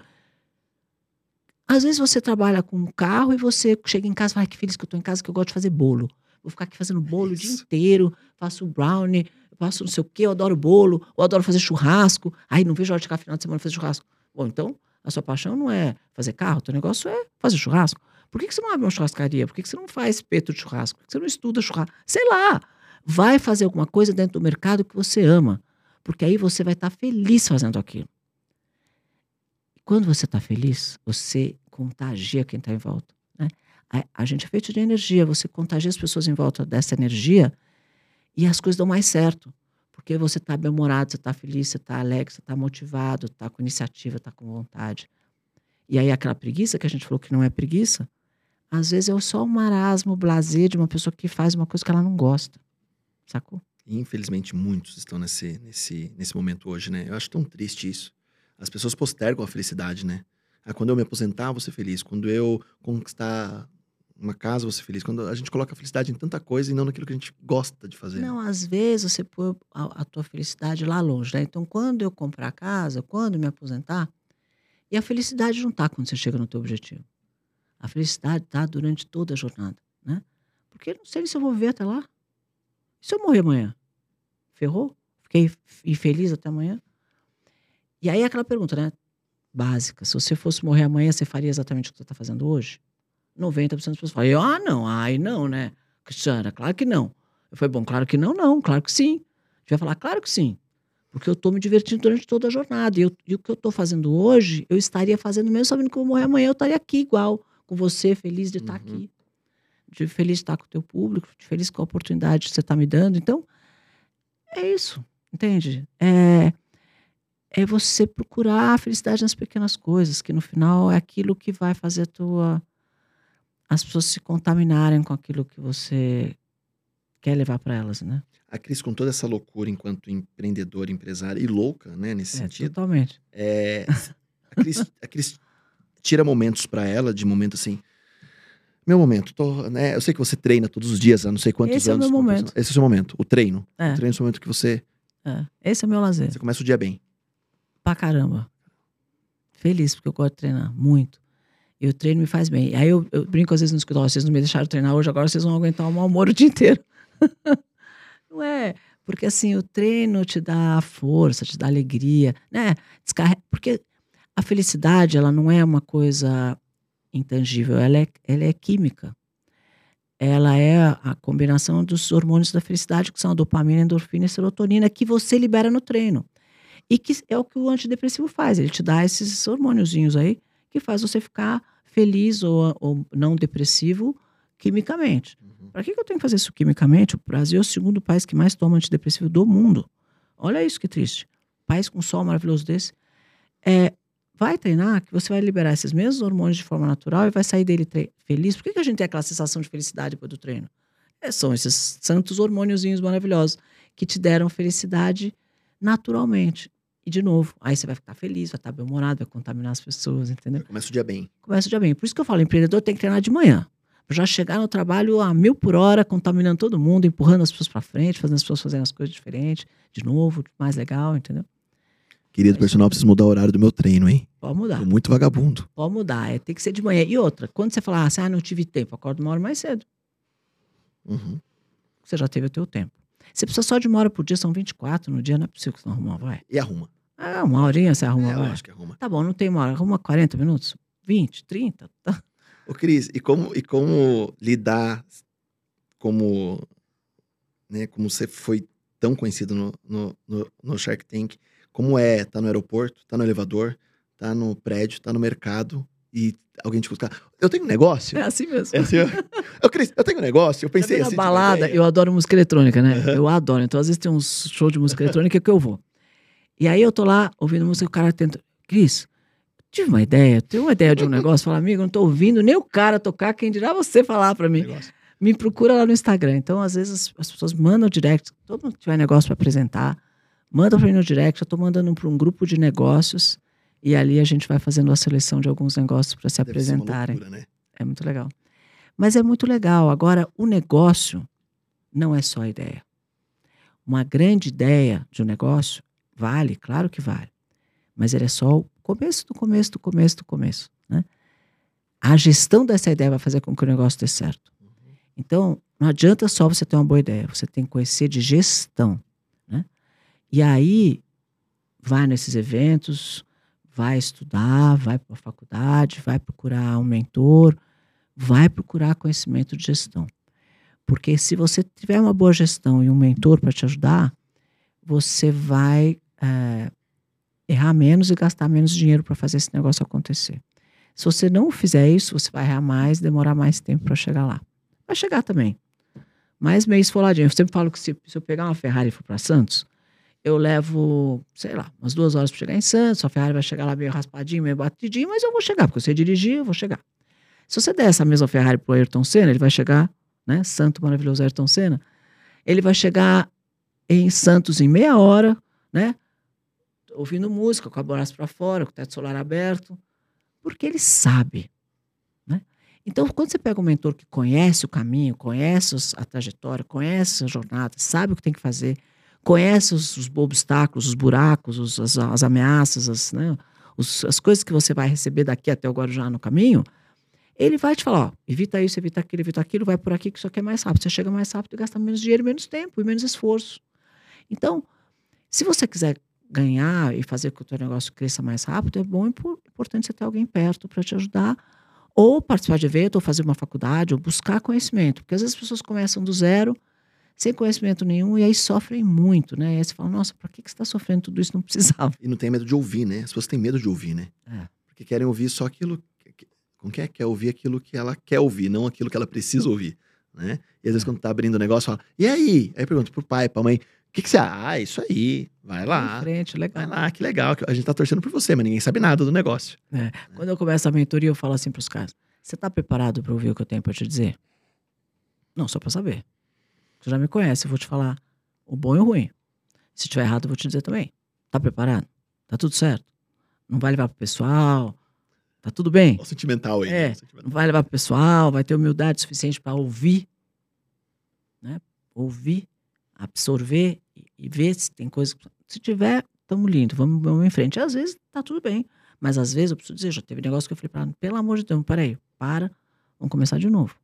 Às vezes você trabalha com um carro e você chega em casa e fala, "Ai, que feliz que eu tô em casa, que eu gosto de fazer bolo. Vou ficar aqui fazendo bolo o dia inteiro, faço brownie, faço não sei o quê, eu adoro bolo, eu adoro fazer churrasco. Ai, não vejo a hora de ficar final de semana fazer churrasco. Bom, então, a sua paixão não é fazer carro, teu negócio é fazer churrasco. Por que, que você não abre uma churrascaria? Por que, que você não faz peto de churrasco? Por que você não estuda churrasco? Sei lá. Vai fazer alguma coisa dentro do mercado que você ama. Porque aí você vai estar feliz fazendo aquilo. E quando você está feliz, você contagia quem está em volta. A, gente é feito de energia. Você contagia as pessoas em volta dessa energia e as coisas dão mais certo. Porque você está bem-humorado, você está feliz, você está alegre, você está motivado, está com iniciativa, está com vontade. E aí aquela preguiça que a gente falou que não é preguiça, às vezes é só um marasmo, blazer de uma pessoa que faz uma coisa que ela não gosta. Sacou? Infelizmente, muitos estão nesse, nesse, nesse momento hoje, né? Eu acho tão triste isso. As pessoas postergam a felicidade, né? Ah, quando eu me aposentar, vou ser feliz. Quando eu conquistar uma casa, vou ser feliz. Quando a gente coloca a felicidade em tanta coisa e não naquilo que a gente gosta de fazer. Não, às vezes você põe a, a tua felicidade lá longe, né? Então, quando eu comprar casa, quando me aposentar, e a felicidade não está quando você chega no teu objetivo. A felicidade está durante toda a jornada, né? Porque não sei se eu vou viver até lá. E se eu morrer amanhã? Ferrou? Fiquei infeliz até amanhã? E aí aquela pergunta, né? Básica. Se você fosse morrer amanhã, você faria exatamente o que você está fazendo hoje? 90% das pessoas falam, ah, não, ai, não, né? Cristiana, claro que não. Eu falei, bom, claro que não, não, claro que sim. A gente vai falar, claro que sim. Porque eu estou me divertindo durante toda a jornada. E, eu- e o que eu estou fazendo hoje, eu estaria fazendo mesmo sabendo que eu vou morrer amanhã, eu estaria aqui igual, com você, feliz de estar Uhum. aqui. De feliz de estar com o teu público, de feliz com a oportunidade que você está me dando. Então, é isso, entende? É, é você procurar a felicidade nas pequenas coisas, que no final é aquilo que vai fazer a tua, as pessoas se contaminarem com aquilo que você quer levar para elas, né? A Cris, com toda essa loucura enquanto empreendedora, empresária e louca, né, nesse É, sentido, totalmente. é, a, Cris, a Cris tira momentos pra ela, de momento assim. Meu momento, tô, né? Eu sei que você treina todos os dias, há não sei quantos Esse é o anos. meu momento. Esse é o seu momento, o treino. É. O treino é o momento que você, É, esse é o meu lazer. você começa o dia bem. Pra caramba. Feliz, porque eu gosto de treinar muito. E o treino me faz bem. Aí eu, eu brinco às vezes no escritório, vocês não me deixaram treinar hoje, agora vocês vão aguentar o mau humor o dia inteiro. não é? Porque assim, o treino te dá força, te dá alegria, né? Porque a felicidade, ela não é uma coisa intangível, ela é, ela é química. Ela é a combinação dos hormônios da felicidade, que são a dopamina, a endorfina e serotonina, que você libera no treino. E que é o que o antidepressivo faz. Ele te dá esses hormôniozinhos aí faz você ficar feliz ou, ou não depressivo quimicamente. Uhum. Para que, que eu tenho que fazer isso quimicamente? O Brasil é o segundo país que mais toma antidepressivo do mundo. Olha isso que triste. País com sol maravilhoso desse. É, vai treinar que você vai liberar esses mesmos hormônios de forma natural e vai sair dele feliz. Por que, que a gente tem aquela sensação de felicidade depois do treino? É, são esses santos hormôniozinhos maravilhosos que te deram felicidade naturalmente. E de novo, aí você vai ficar feliz, vai estar bem-humorado, vai contaminar as pessoas, entendeu? Começa o dia bem. Começa o dia bem. Por isso que eu falo, empreendedor tem que treinar de manhã. Pra já chegar no trabalho a mil por hora, contaminando todo mundo, empurrando as pessoas para frente, fazendo as pessoas fazendo as coisas diferentes, de novo, mais legal, entendeu? Querido personal, preciso mudar o horário do meu treino, hein? Pode mudar. Tô muito vagabundo. Pode mudar. É, tem que ser de manhã. E outra, quando você falar assim, ah, não tive tempo, acorda uma hora mais cedo. Uhum. Você já teve o teu tempo. Você precisa só de uma hora por dia, são 24 no dia, não é possível que você não arruma, vai. E arruma. Ah, uma horinha você arruma, é, eu acho que arruma. Tá bom, não tem uma hora, arruma 40 minutos, 20, 30, tá? Ô, Cris, e como, e como lidar como, né, como você foi tão conhecido no, no, no, no Shark Tank, como é tá no aeroporto, tá no elevador, tá no prédio, tá no mercado e alguém te buscar. Eu tenho um negócio. É assim mesmo. É assim, ó. Ô, Cris, eu tenho um negócio, eu pensei assim. uma balada, ideia. eu adoro música eletrônica, né? Eu adoro. Então, às vezes tem uns shows de música eletrônica que eu vou. E aí eu tô lá ouvindo música e o cara tenta. Cris, tive uma ideia, tenho uma ideia de um negócio. Fala, amigo, não tô ouvindo nem o cara tocar, quem dirá você falar pra mim. Negócio. Me procura lá no Instagram. Então, às vezes, as, as pessoas mandam direct. Todo mundo que tiver negócio pra apresentar, manda pra mim no direct. Eu tô mandando pra um grupo de negócios. E ali a gente vai fazendo a seleção de alguns negócios para se Deve apresentarem. loucura, né? É muito legal. Mas é muito legal. Agora, o negócio não é só ideia. Uma grande ideia de um negócio vale, claro que vale. Mas ele é só o começo do começo do começo do começo. Né? a gestão dessa ideia vai fazer com que o negócio dê certo. Então, não adianta só você ter uma boa ideia, você tem que conhecer de gestão. Né? E aí, vai nesses eventos, vai estudar, vai para a faculdade, vai procurar um mentor, vai procurar conhecimento de gestão. Porque se você tiver uma boa gestão e um mentor para te ajudar, você vai é, errar menos e gastar menos dinheiro para fazer esse negócio acontecer. Se você não fizer isso, você vai errar mais, demorar mais tempo para chegar lá. Vai chegar também. Mais meio esfoladinho. Eu sempre falo que se, se eu pegar uma Ferrari e for para Santos, eu levo, sei lá, umas duas horas para chegar em Santos. A Ferrari vai chegar lá meio raspadinho, meio batidinho, mas eu vou chegar, porque eu sei dirigir, eu vou chegar. Se você der essa mesma Ferrari pro Ayrton Senna, ele vai chegar, né? Santo maravilhoso Ayrton Senna. Ele vai chegar em Santos em meia hora, né? Ouvindo música, com a braço para fora, com o teto solar aberto, porque ele sabe, né? Então, quando você pega um mentor que conhece o caminho, conhece a trajetória, conhece a jornada, sabe o que tem que fazer, conhece os, os obstáculos, os buracos, os, as, as, ameaças, as, né, os, as coisas que você vai receber daqui até o Guarujá no caminho, ele vai te falar, ó, evita isso, evita aquilo, evita aquilo, vai por aqui que isso aqui é mais rápido. Você chega mais rápido e gasta menos dinheiro, menos tempo e menos esforço. Então, se você quiser ganhar e fazer com que o teu negócio cresça mais rápido, é bom e importante você ter alguém perto para te ajudar, ou participar de evento, ou fazer uma faculdade, ou buscar conhecimento. Porque às vezes as pessoas começam do zero, sem conhecimento nenhum, e aí sofrem muito, né? E aí você fala, nossa, por que, que você está sofrendo tudo isso? Não precisava. E não tem medo de ouvir, né? As pessoas têm medo de ouvir, né? É. Porque querem ouvir só aquilo como que é? Quer ouvir aquilo que ela quer ouvir, não aquilo que ela precisa ouvir, né? E às vezes quando tá abrindo o negócio, fala, e aí? Aí pergunta pro pai, pra mãe, que que você... Ah, isso aí, vai lá. Em frente, legal. Vai lá, que legal. A gente tá torcendo por você, mas ninguém sabe nada do negócio. É. Quando eu começo a mentoria, eu falo assim pros caras, você tá preparado para ouvir o que eu tenho para te dizer? Não, só para saber. Você já me conhece, eu vou te falar o bom e o ruim. Se tiver errado, eu vou te dizer também. Tá preparado? Tá tudo certo? Não vai levar pro pessoal, Tá tudo bem? O sentimental aí. É, né? Sentimental. vai levar pro pessoal, vai ter humildade suficiente para ouvir, né? Ouvir, absorver e, ver se tem coisa. Se tiver, tamo lindo, vamos, vamos em frente. Às vezes tá tudo bem, mas às vezes eu preciso dizer, já teve negócio que eu falei para pelo amor de Deus, peraí, para, vamos começar de novo.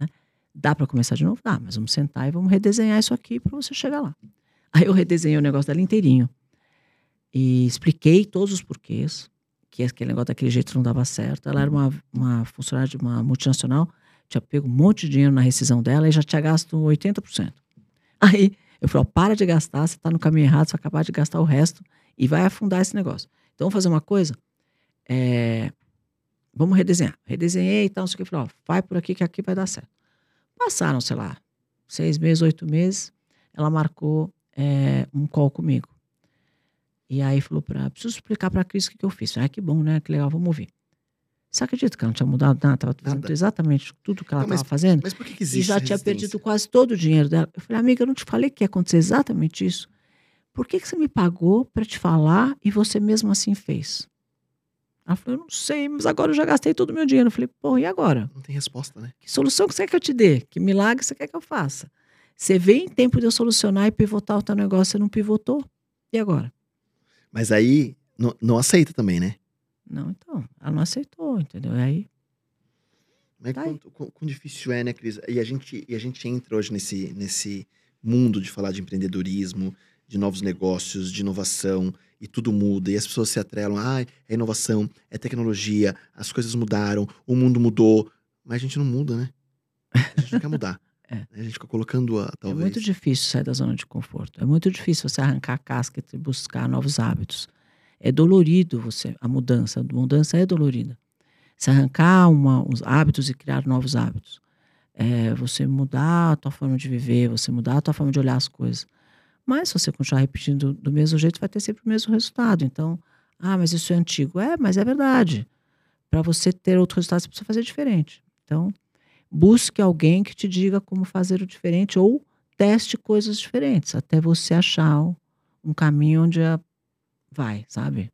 Né? Dá para começar de novo? Dá, mas vamos sentar e vamos redesenhar isso aqui para você chegar lá. Aí eu redesenhei o negócio dela inteirinho. E expliquei todos os porquês que aquele negócio daquele jeito não dava certo. Ela era uma, uma funcionária de uma multinacional, tinha pego um monte de dinheiro na rescisão dela e já tinha gasto 80%. Aí eu falei: ó, para de gastar, você está no caminho errado, você vai acabar de gastar o resto e vai afundar esse negócio. Então vamos fazer uma coisa? É, vamos redesenhar. Redesenhei e tal, não sei o que. Falei: ó, vai por aqui que aqui vai dar certo. Passaram, sei lá, seis meses, oito meses, ela marcou é, um call comigo. E aí falou para, preciso explicar para a Cris o que, que eu fiz. Ah, que bom, né? Que legal, vamos ouvir. Você acredita que ela não tinha mudado nada? Estava fazendo Nada. exatamente tudo que ela estava fazendo. Mas por que, que E existe já essa tinha perdido quase todo o dinheiro dela. Eu falei, amiga, eu não te falei que ia acontecer exatamente isso? Por que, que você me pagou para te falar e você mesmo assim fez? Ela falou, eu não sei, mas agora eu já gastei todo o meu dinheiro. Eu falei, pô, e agora? Não tem resposta, né? Que solução que você quer que eu te dê? Que milagre você quer que eu faça? Você vem em tempo de eu solucionar e pivotar o teu negócio, você não pivotou. E agora? Mas aí não, não aceita também, né? Não, então, ela não aceitou, entendeu? E aí, Mas Tá quanto, quão, quão difícil é, né, Cris? E a gente, e a gente entra hoje nesse, nesse mundo de falar de empreendedorismo, de novos negócios, de inovação, e tudo muda, e as pessoas se atrelam, ah, é inovação, é tecnologia, as coisas mudaram, o mundo mudou, mas a gente não muda, né? A gente não quer mudar. É. A gente fica colocando, a, é talvez... muito difícil sair da zona de conforto. É muito difícil você arrancar a casca e buscar novos hábitos. É dolorido você, a mudança. A mudança é dolorida. Se arrancar uma, os hábitos e criar novos hábitos. É você mudar a tua forma de viver, você mudar a tua forma de olhar as coisas. Mas se você continuar repetindo do mesmo jeito, vai ter sempre o mesmo resultado. Então, ah, mas isso é antigo. É, mas é verdade. Para você ter outro resultado, você precisa fazer diferente. Então, busque alguém que te diga como fazer o diferente ou teste coisas diferentes até você achar um- caminho onde a- vai, sabe?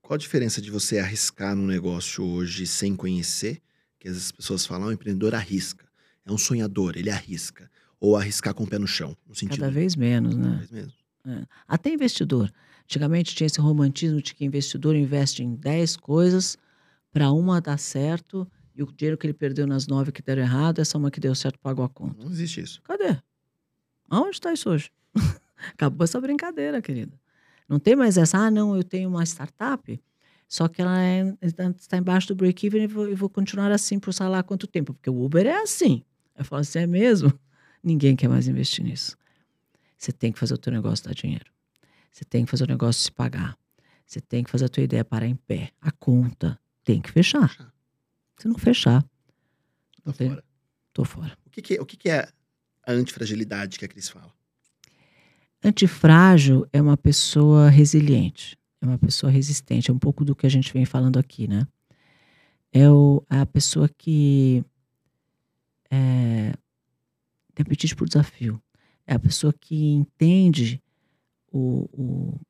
Qual a diferença de você arriscar num negócio hoje sem conhecer? Que as pessoas falam, ah, o empreendedor arrisca. É um sonhador, ele arrisca. Ou arriscar com o pé no chão, no sentido... Cada vez menos, né? Faz mesmo. Até investidor. Antigamente tinha esse romantismo de que investidor investe em 10 coisas para uma dar certo E o dinheiro que ele perdeu nas nove que deram errado, essa uma que deu certo pagou a conta. Não existe isso. Cadê? Aonde está isso hoje? Acabou essa brincadeira, querida. Não tem mais essa, ah, não, eu tenho uma startup, só que ela é- está embaixo do break-even e vou, vou continuar assim por sei lá quanto tempo, porque o Uber é assim. Eu falo assim, é mesmo? Ninguém quer mais investir nisso. Você tem que fazer o teu negócio dar dinheiro. Você tem que fazer o negócio se pagar. Você tem que fazer a tua ideia parar em pé. A conta tem que fechar. Se não fechar, Tem. fora. tô fora. O que, que o que, que é a antifragilidade que a Cris fala? Antifrágil é uma pessoa resiliente, é uma pessoa resistente, é um pouco do que a gente vem falando aqui, né? É o, a pessoa que é, tem apetite por desafio, é a pessoa que entende o- o-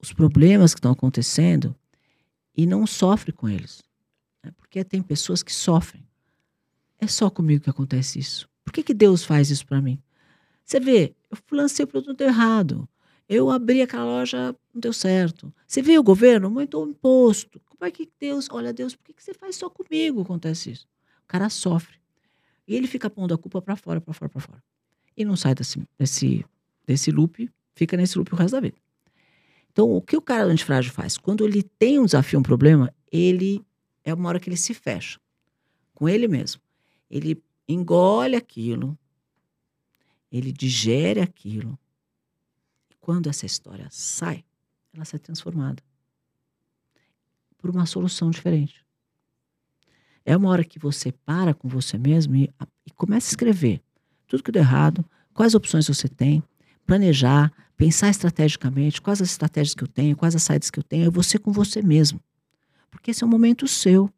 os problemas que estão acontecendo e não sofre com eles. né? Porque tem pessoas que sofrem. É só comigo que acontece isso. Por que, que Deus faz isso para mim? Você vê, eu lancei o produto errado. Eu abri aquela loja, não deu certo. Você vê o governo aumentou o imposto. Como é que Deus, olha Deus, por que, você faz só comigo acontece isso? O cara sofre. E ele fica pondo a culpa para fora, para fora, para fora. E não sai desse, desse, desse loop, fica nesse loop o resto da vida. Então, o que o cara antifrágil faz? Quando ele tem um desafio, um problema, ele é uma hora que ele se fecha com ele mesmo. Ele engole aquilo, ele digere aquilo. E quando essa história sai, ela sai transformada por uma solução diferente. É uma hora que você para com você mesmo e, e começa a escrever tudo que deu errado, quais opções você tem, planejar, pensar estrategicamente, quais as estratégias que eu tenho, quais as saídas que eu tenho, é você com você mesmo. Porque esse é um momento seu.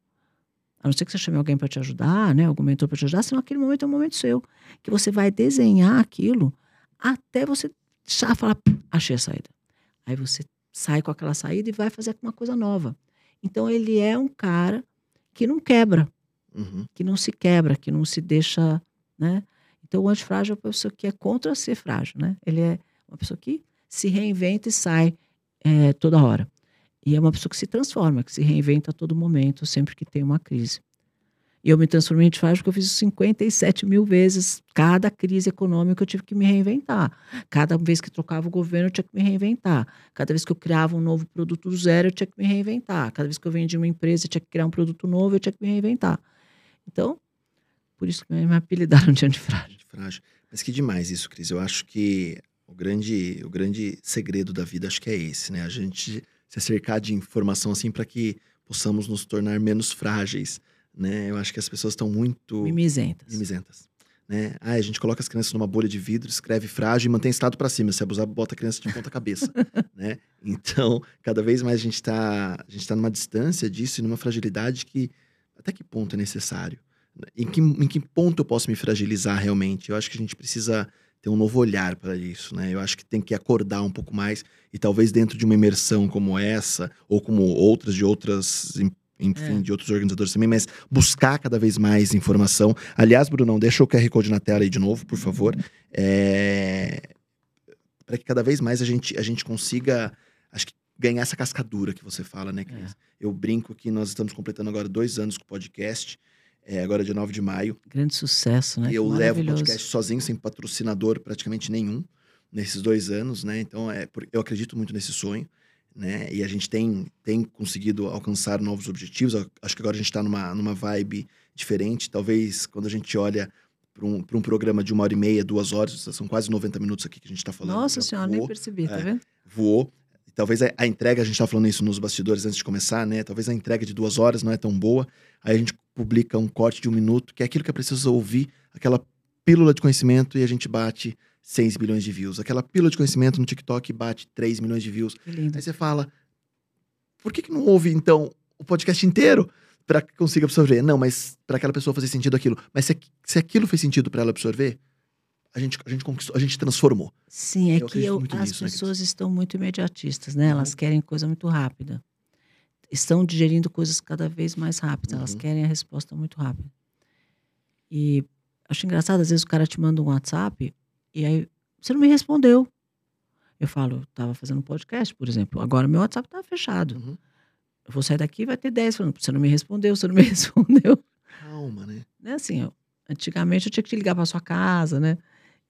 A não ser que você chame alguém para te ajudar, né? Algum mentor para te ajudar, senão aquele momento é um momento seu. Que você vai desenhar aquilo até você já falar, "Pum, achei a saída. Aí você sai com aquela saída e vai fazer uma coisa nova. Então ele é um cara que não quebra, Uhum. que não se quebra, que não se deixa, né? Então o antifrágil é uma pessoa que é contra ser frágil, né? Ele é uma pessoa que se reinventa e sai eh, toda hora. E é uma pessoa que se transforma, que se reinventa a todo momento, sempre que tem uma crise. E eu me transformei em antifrágil porque eu fiz isso 57 mil vezes. Cada crise econômica eu tive que me reinventar. Cada vez que trocava o governo eu tinha que me reinventar. Cada vez que eu criava um novo produto do zero eu tinha que me reinventar. Cada vez que eu vendia uma empresa eu tinha que criar um produto novo eu tinha que me reinventar. Então, por isso que me apelidaram de antifrágil. Frágil. Mas que demais isso, Cris. Eu acho que o grande, o grande segredo da vida acho que é esse, né? A gente se cercar de informação assim para que possamos nos tornar menos frágeis, né? Eu acho que as pessoas estão muito Mimizentas. mimizentas. Né? Ah, a gente coloca as crianças numa bolha de vidro, escreve frágil e mantém estado para cima. Se abusar, bota a criança de ponta cabeça, né? Então, cada vez mais a gente está a gente tá numa distância disso e numa fragilidade que até que ponto é necessário? Em que, em que ponto eu posso me fragilizar realmente? Eu acho que a gente precisa ter um novo olhar para isso, né? Eu acho que tem que acordar um pouco mais e talvez dentro de uma imersão como essa ou como outras de outras enfim, É. de outros organizadores também, mas buscar cada vez mais informação. Aliás, Brunão, deixa o QR Code na tela aí de novo, por favor. É... Para que cada vez mais a gente, a gente consiga, acho que, ganhar essa cascadura que você fala, né, Cris? É. Eu brinco que nós estamos completando agora dois anos com o podcast, é, agora dia 9 de maio. Grande sucesso, né? E eu levo o podcast sozinho, sem patrocinador praticamente nenhum, nesses dois anos, né? Então, é, eu acredito muito nesse sonho, né? E a gente tem, tem conseguido alcançar novos objetivos. Acho que agora a gente está numa, numa vibe diferente. Talvez quando a gente olha para um, pra um programa de uma hora e meia, duas horas, são quase 90 minutos aqui que a gente está falando. Nossa já senhora, voou nem percebi, tá É. vendo? voou. Talvez a, a entrega, a gente estava falando isso nos bastidores antes de começar, né? Talvez a entrega de duas horas não é tão boa. Aí a gente publica um corte de um minuto, que é aquilo que é preciso ouvir, aquela pílula de conhecimento, e a gente bate 6 milhões de views. Aquela pílula de conhecimento no TikTok bate 3 milhões de views. Lindo. Aí você fala, por que, que não ouve, então, o podcast inteiro para que consiga absorver? Não, mas para aquela pessoa fazer sentido aquilo. Mas se, se aquilo fez sentido para ela absorver, a gente, a gente conquistou, a gente transformou. Sim, é Eu que eu- as nisso, né, pessoas estão muito imediatistas, né? Elas querem coisa muito rápida. Estão digerindo coisas cada vez mais rápidas. Elas Uhum. querem a resposta muito rápida. E acho engraçado, às vezes o cara te manda um WhatsApp e aí você não me respondeu. Eu falo, eu tava fazendo um podcast, por exemplo. Agora meu WhatsApp tá fechado. Uhum. Eu vou sair daqui e vai ter 10 falando, você não me respondeu, você não me respondeu. Calma, né? Não é assim, ó, antigamente eu tinha que te ligar para sua casa, né?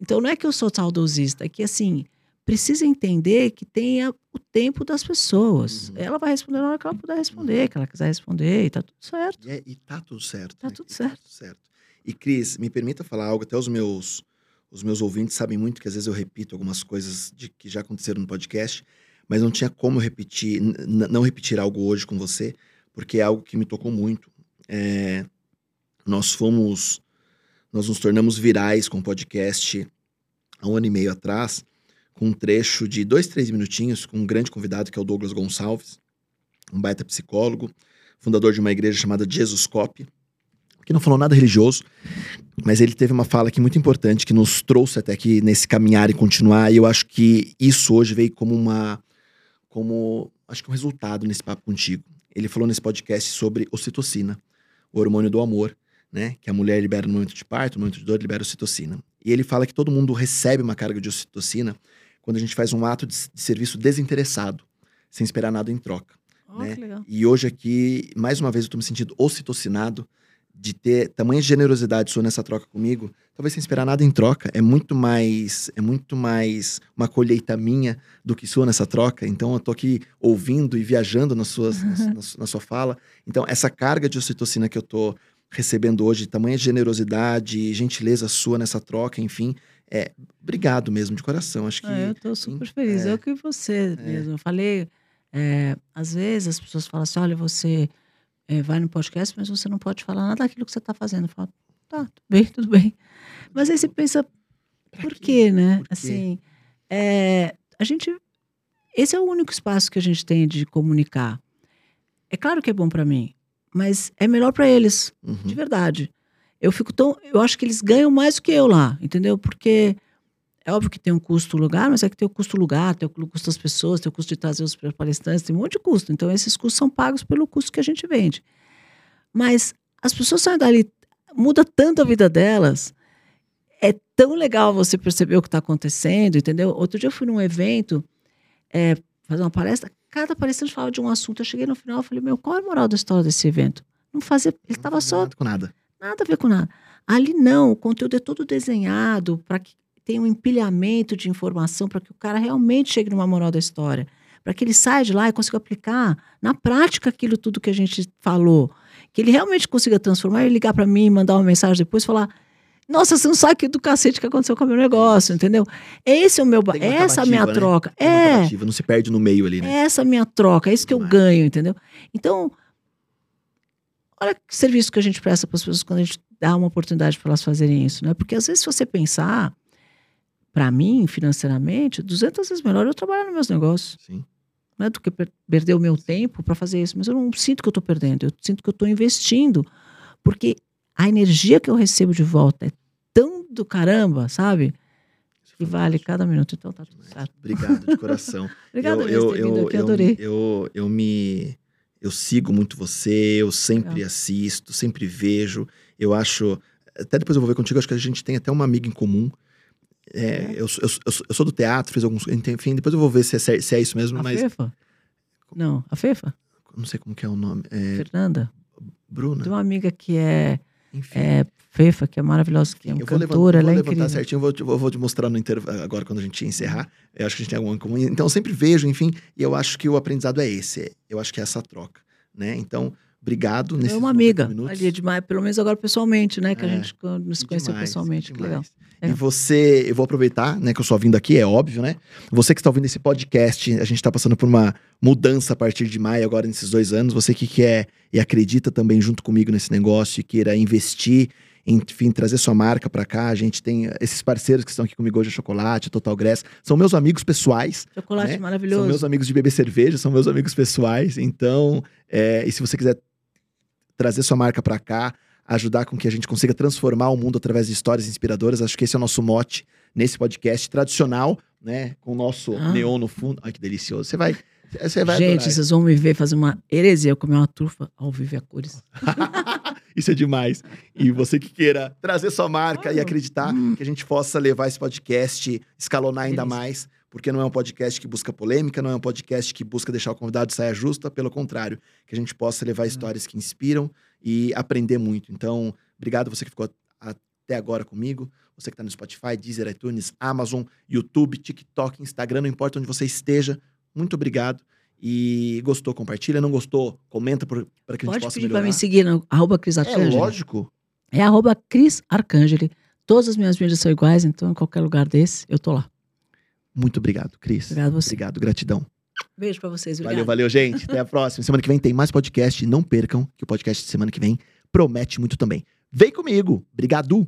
Então não é que eu sou saudosista, é que assim, precisa entender que tenha o tempo das pessoas. Uhum. Ela vai responder na hora que ela puder responder, que ela quiser responder, e tá tudo certo. E, é- e tá tudo certo. Tá né? tudo E certo. tudo certo. E Cris, me permita falar algo, até os meus os meus ouvintes sabem muito que às vezes eu repito algumas coisas de que já aconteceram no podcast, mas não tinha como repetir, não repetir algo hoje com você, porque é algo que me tocou muito. É, nós fomos, nós nos tornamos virais com o podcast há um ano e meio atrás, com um trecho de dois, três minutinhos com um grande convidado que é o Douglas Gonçalves, um baita psicólogo, fundador de uma igreja chamada Jesuscope, que não falou nada religioso, mas ele teve uma fala aqui muito importante que nos trouxe até aqui nesse caminhar e continuar, e eu acho que isso hoje veio como uma como acho que um resultado nesse papo contigo. Ele falou nesse podcast sobre ocitocina, o hormônio do amor, né, que a mulher libera no momento de parto, no momento de dor libera ocitocina. E ele fala que todo mundo recebe uma carga de ocitocina quando a gente faz um ato de, de serviço desinteressado, sem esperar nada em troca. Ó, Né? E hoje aqui, mais uma vez, eu tô me sentindo ocitocinado de ter tamanha generosidade sua nessa troca comigo, talvez sem esperar nada em troca. É muito mais, é muito mais uma colheita minha do que sua nessa troca. Então eu tô aqui ouvindo e viajando nas suas, na, na sua fala. Então essa carga de ocitocina que eu tô recebendo hoje, tamanha generosidade, gentileza sua nessa troca, enfim, é obrigado mesmo de coração. Acho que Ah, eu tô super feliz. é. É o que você mesmo. Eu falei, é, às vezes as pessoas falam assim: olha, você é, vai no podcast, mas você não pode falar nada daquilo que você está fazendo. Eu falo, tá, tudo bem, tudo bem. Mas aí você pensa, Pra por quê? quê, né? Por quê? Assim, é, a gente. Esse é o único espaço que a gente tem de comunicar. É claro que é bom para mim, mas é melhor para eles Uhum. de verdade. Eu fico tão. Eu acho que eles ganham mais do que eu lá, entendeu? Porque é óbvio que tem um custo lugar, mas é que tem o custo lugar, tem o custo das pessoas, tem o custo de trazer os palestrantes, tem um monte de custo. Então, esses custos são pagos pelo custo que a gente vende. Mas as pessoas saem dali, muda tanto a vida delas. É tão legal você perceber o que está acontecendo, entendeu? Outro dia eu fui num evento, é, fazer uma palestra, cada palestrante falava de um assunto. Eu cheguei no final e falei, meu, qual é a moral da história desse evento? Não fazia. Ele estava só com nada. Nada a ver com nada. Ali não, o conteúdo é todo desenhado para que tenha um empilhamento de informação para que o cara realmente chegue numa moral da história. Para que ele saia de lá e consiga aplicar na prática aquilo tudo que a gente falou. Que ele realmente consiga transformar e ligar para mim, mandar uma mensagem depois e falar: Nossa, você não sabe que do cacete que aconteceu com o meu negócio, entendeu? Esse é o meu. ba- Essa é a minha né? troca. É. não se perde no meio ali, né? É essa a minha troca, é isso que eu ganho, entendeu? Então, olha que serviço que a gente presta para as pessoas quando a gente dá uma oportunidade para elas fazerem isso, né? Porque às vezes, se você pensar, para mim, financeiramente, 200 vezes melhor eu trabalhar nos meus negócios, Sim. né? Do que per- perder o meu tempo para fazer isso. Mas eu não sinto que eu estou perdendo, eu sinto que eu estou investindo, porque a energia que eu recebo de volta é tão do caramba, sabe? Que vale cada minuto. Então tá tudo certo. Obrigado de coração. Obrigada eu, eu, eu, eu, adorei. eu, eu me. Eu sigo muito você, eu sempre assisto, sempre vejo. Eu acho. Até depois eu vou ver contigo, acho que a gente tem até uma amiga em comum. É, eu, sou- eu, eu, sou- eu sou do teatro, fiz alguns. Enfim, depois eu vou ver se é, se é isso mesmo, A mas. Fefa? Não, a Fefa? Não sei como que é o nome. É, Fernanda? Bruna? Tem uma amiga que é, Enfim. é Fefa, que é maravilhosa, que é uma eu vou, cantora, eu vou ela é levantar incrível. certinho, eu vou, eu vou te mostrar no intervalo, agora quando a gente encerrar. Eu acho que a gente tem alguma em comum. Então eu sempre vejo, enfim, e eu acho que o aprendizado é esse. Eu acho que é essa troca, né? Então, obrigado É uma 90 amiga, ali é demais, pelo menos agora pessoalmente, né? Que a É, gente co- nos Que conheceu demais, pessoalmente, que legal. É. E você, eu vou aproveitar, né, que eu só vindo aqui, é óbvio, né? Você que está ouvindo esse podcast, a gente está passando por uma mudança a partir de maio, agora nesses dois anos. Você que quer e acredita também junto comigo nesse negócio e queira investir, enfim, trazer sua marca para cá. A gente tem esses parceiros que estão aqui comigo hoje, a Chocolate, a Total Grass, são meus amigos pessoais. Chocolate né? São maravilhoso. meus amigos de beber cerveja, são meus amigos pessoais. Então, é, e se você quiser trazer sua marca para cá, ajudar com que a gente consiga transformar o mundo através de histórias inspiradoras, acho que esse é o nosso mote nesse podcast tradicional, né? Com o nosso Ah. neon no fundo. Ai, que delicioso. Você vai. Você vai Gente, adorar. vocês vão me ver fazer uma heresia, eu comer uma trufa ao vivo e a cores. Isso é demais. E você que queira trazer sua marca e acreditar Hum. que a gente possa levar esse podcast, escalonar ainda mais, porque não é um podcast que busca polêmica, não é um podcast que busca deixar o convidado de saia justa, pelo contrário, que a gente possa levar histórias que inspiram e aprender muito. Então, obrigado você que ficou até agora comigo, você que está no Spotify, Deezer, iTunes, Amazon, YouTube, TikTok, Instagram, não importa onde você esteja, muito obrigado. E gostou, compartilha. Não gostou, comenta para que a gente possa pedir melhorar. para me seguir no arroba Cris é Arcangeli. lógico. É arroba Cris Arcangeli. Todas as minhas mídias são iguais, então em qualquer lugar desse, eu tô lá. Muito obrigado, Cris. Obrigado você. Obrigado, gratidão. Beijo pra vocês. Valeu, Obrigada. valeu, gente. Até a próxima. Semana que vem tem mais podcast. Não percam, que o podcast de semana que vem promete muito também. Vem comigo. Obrigado.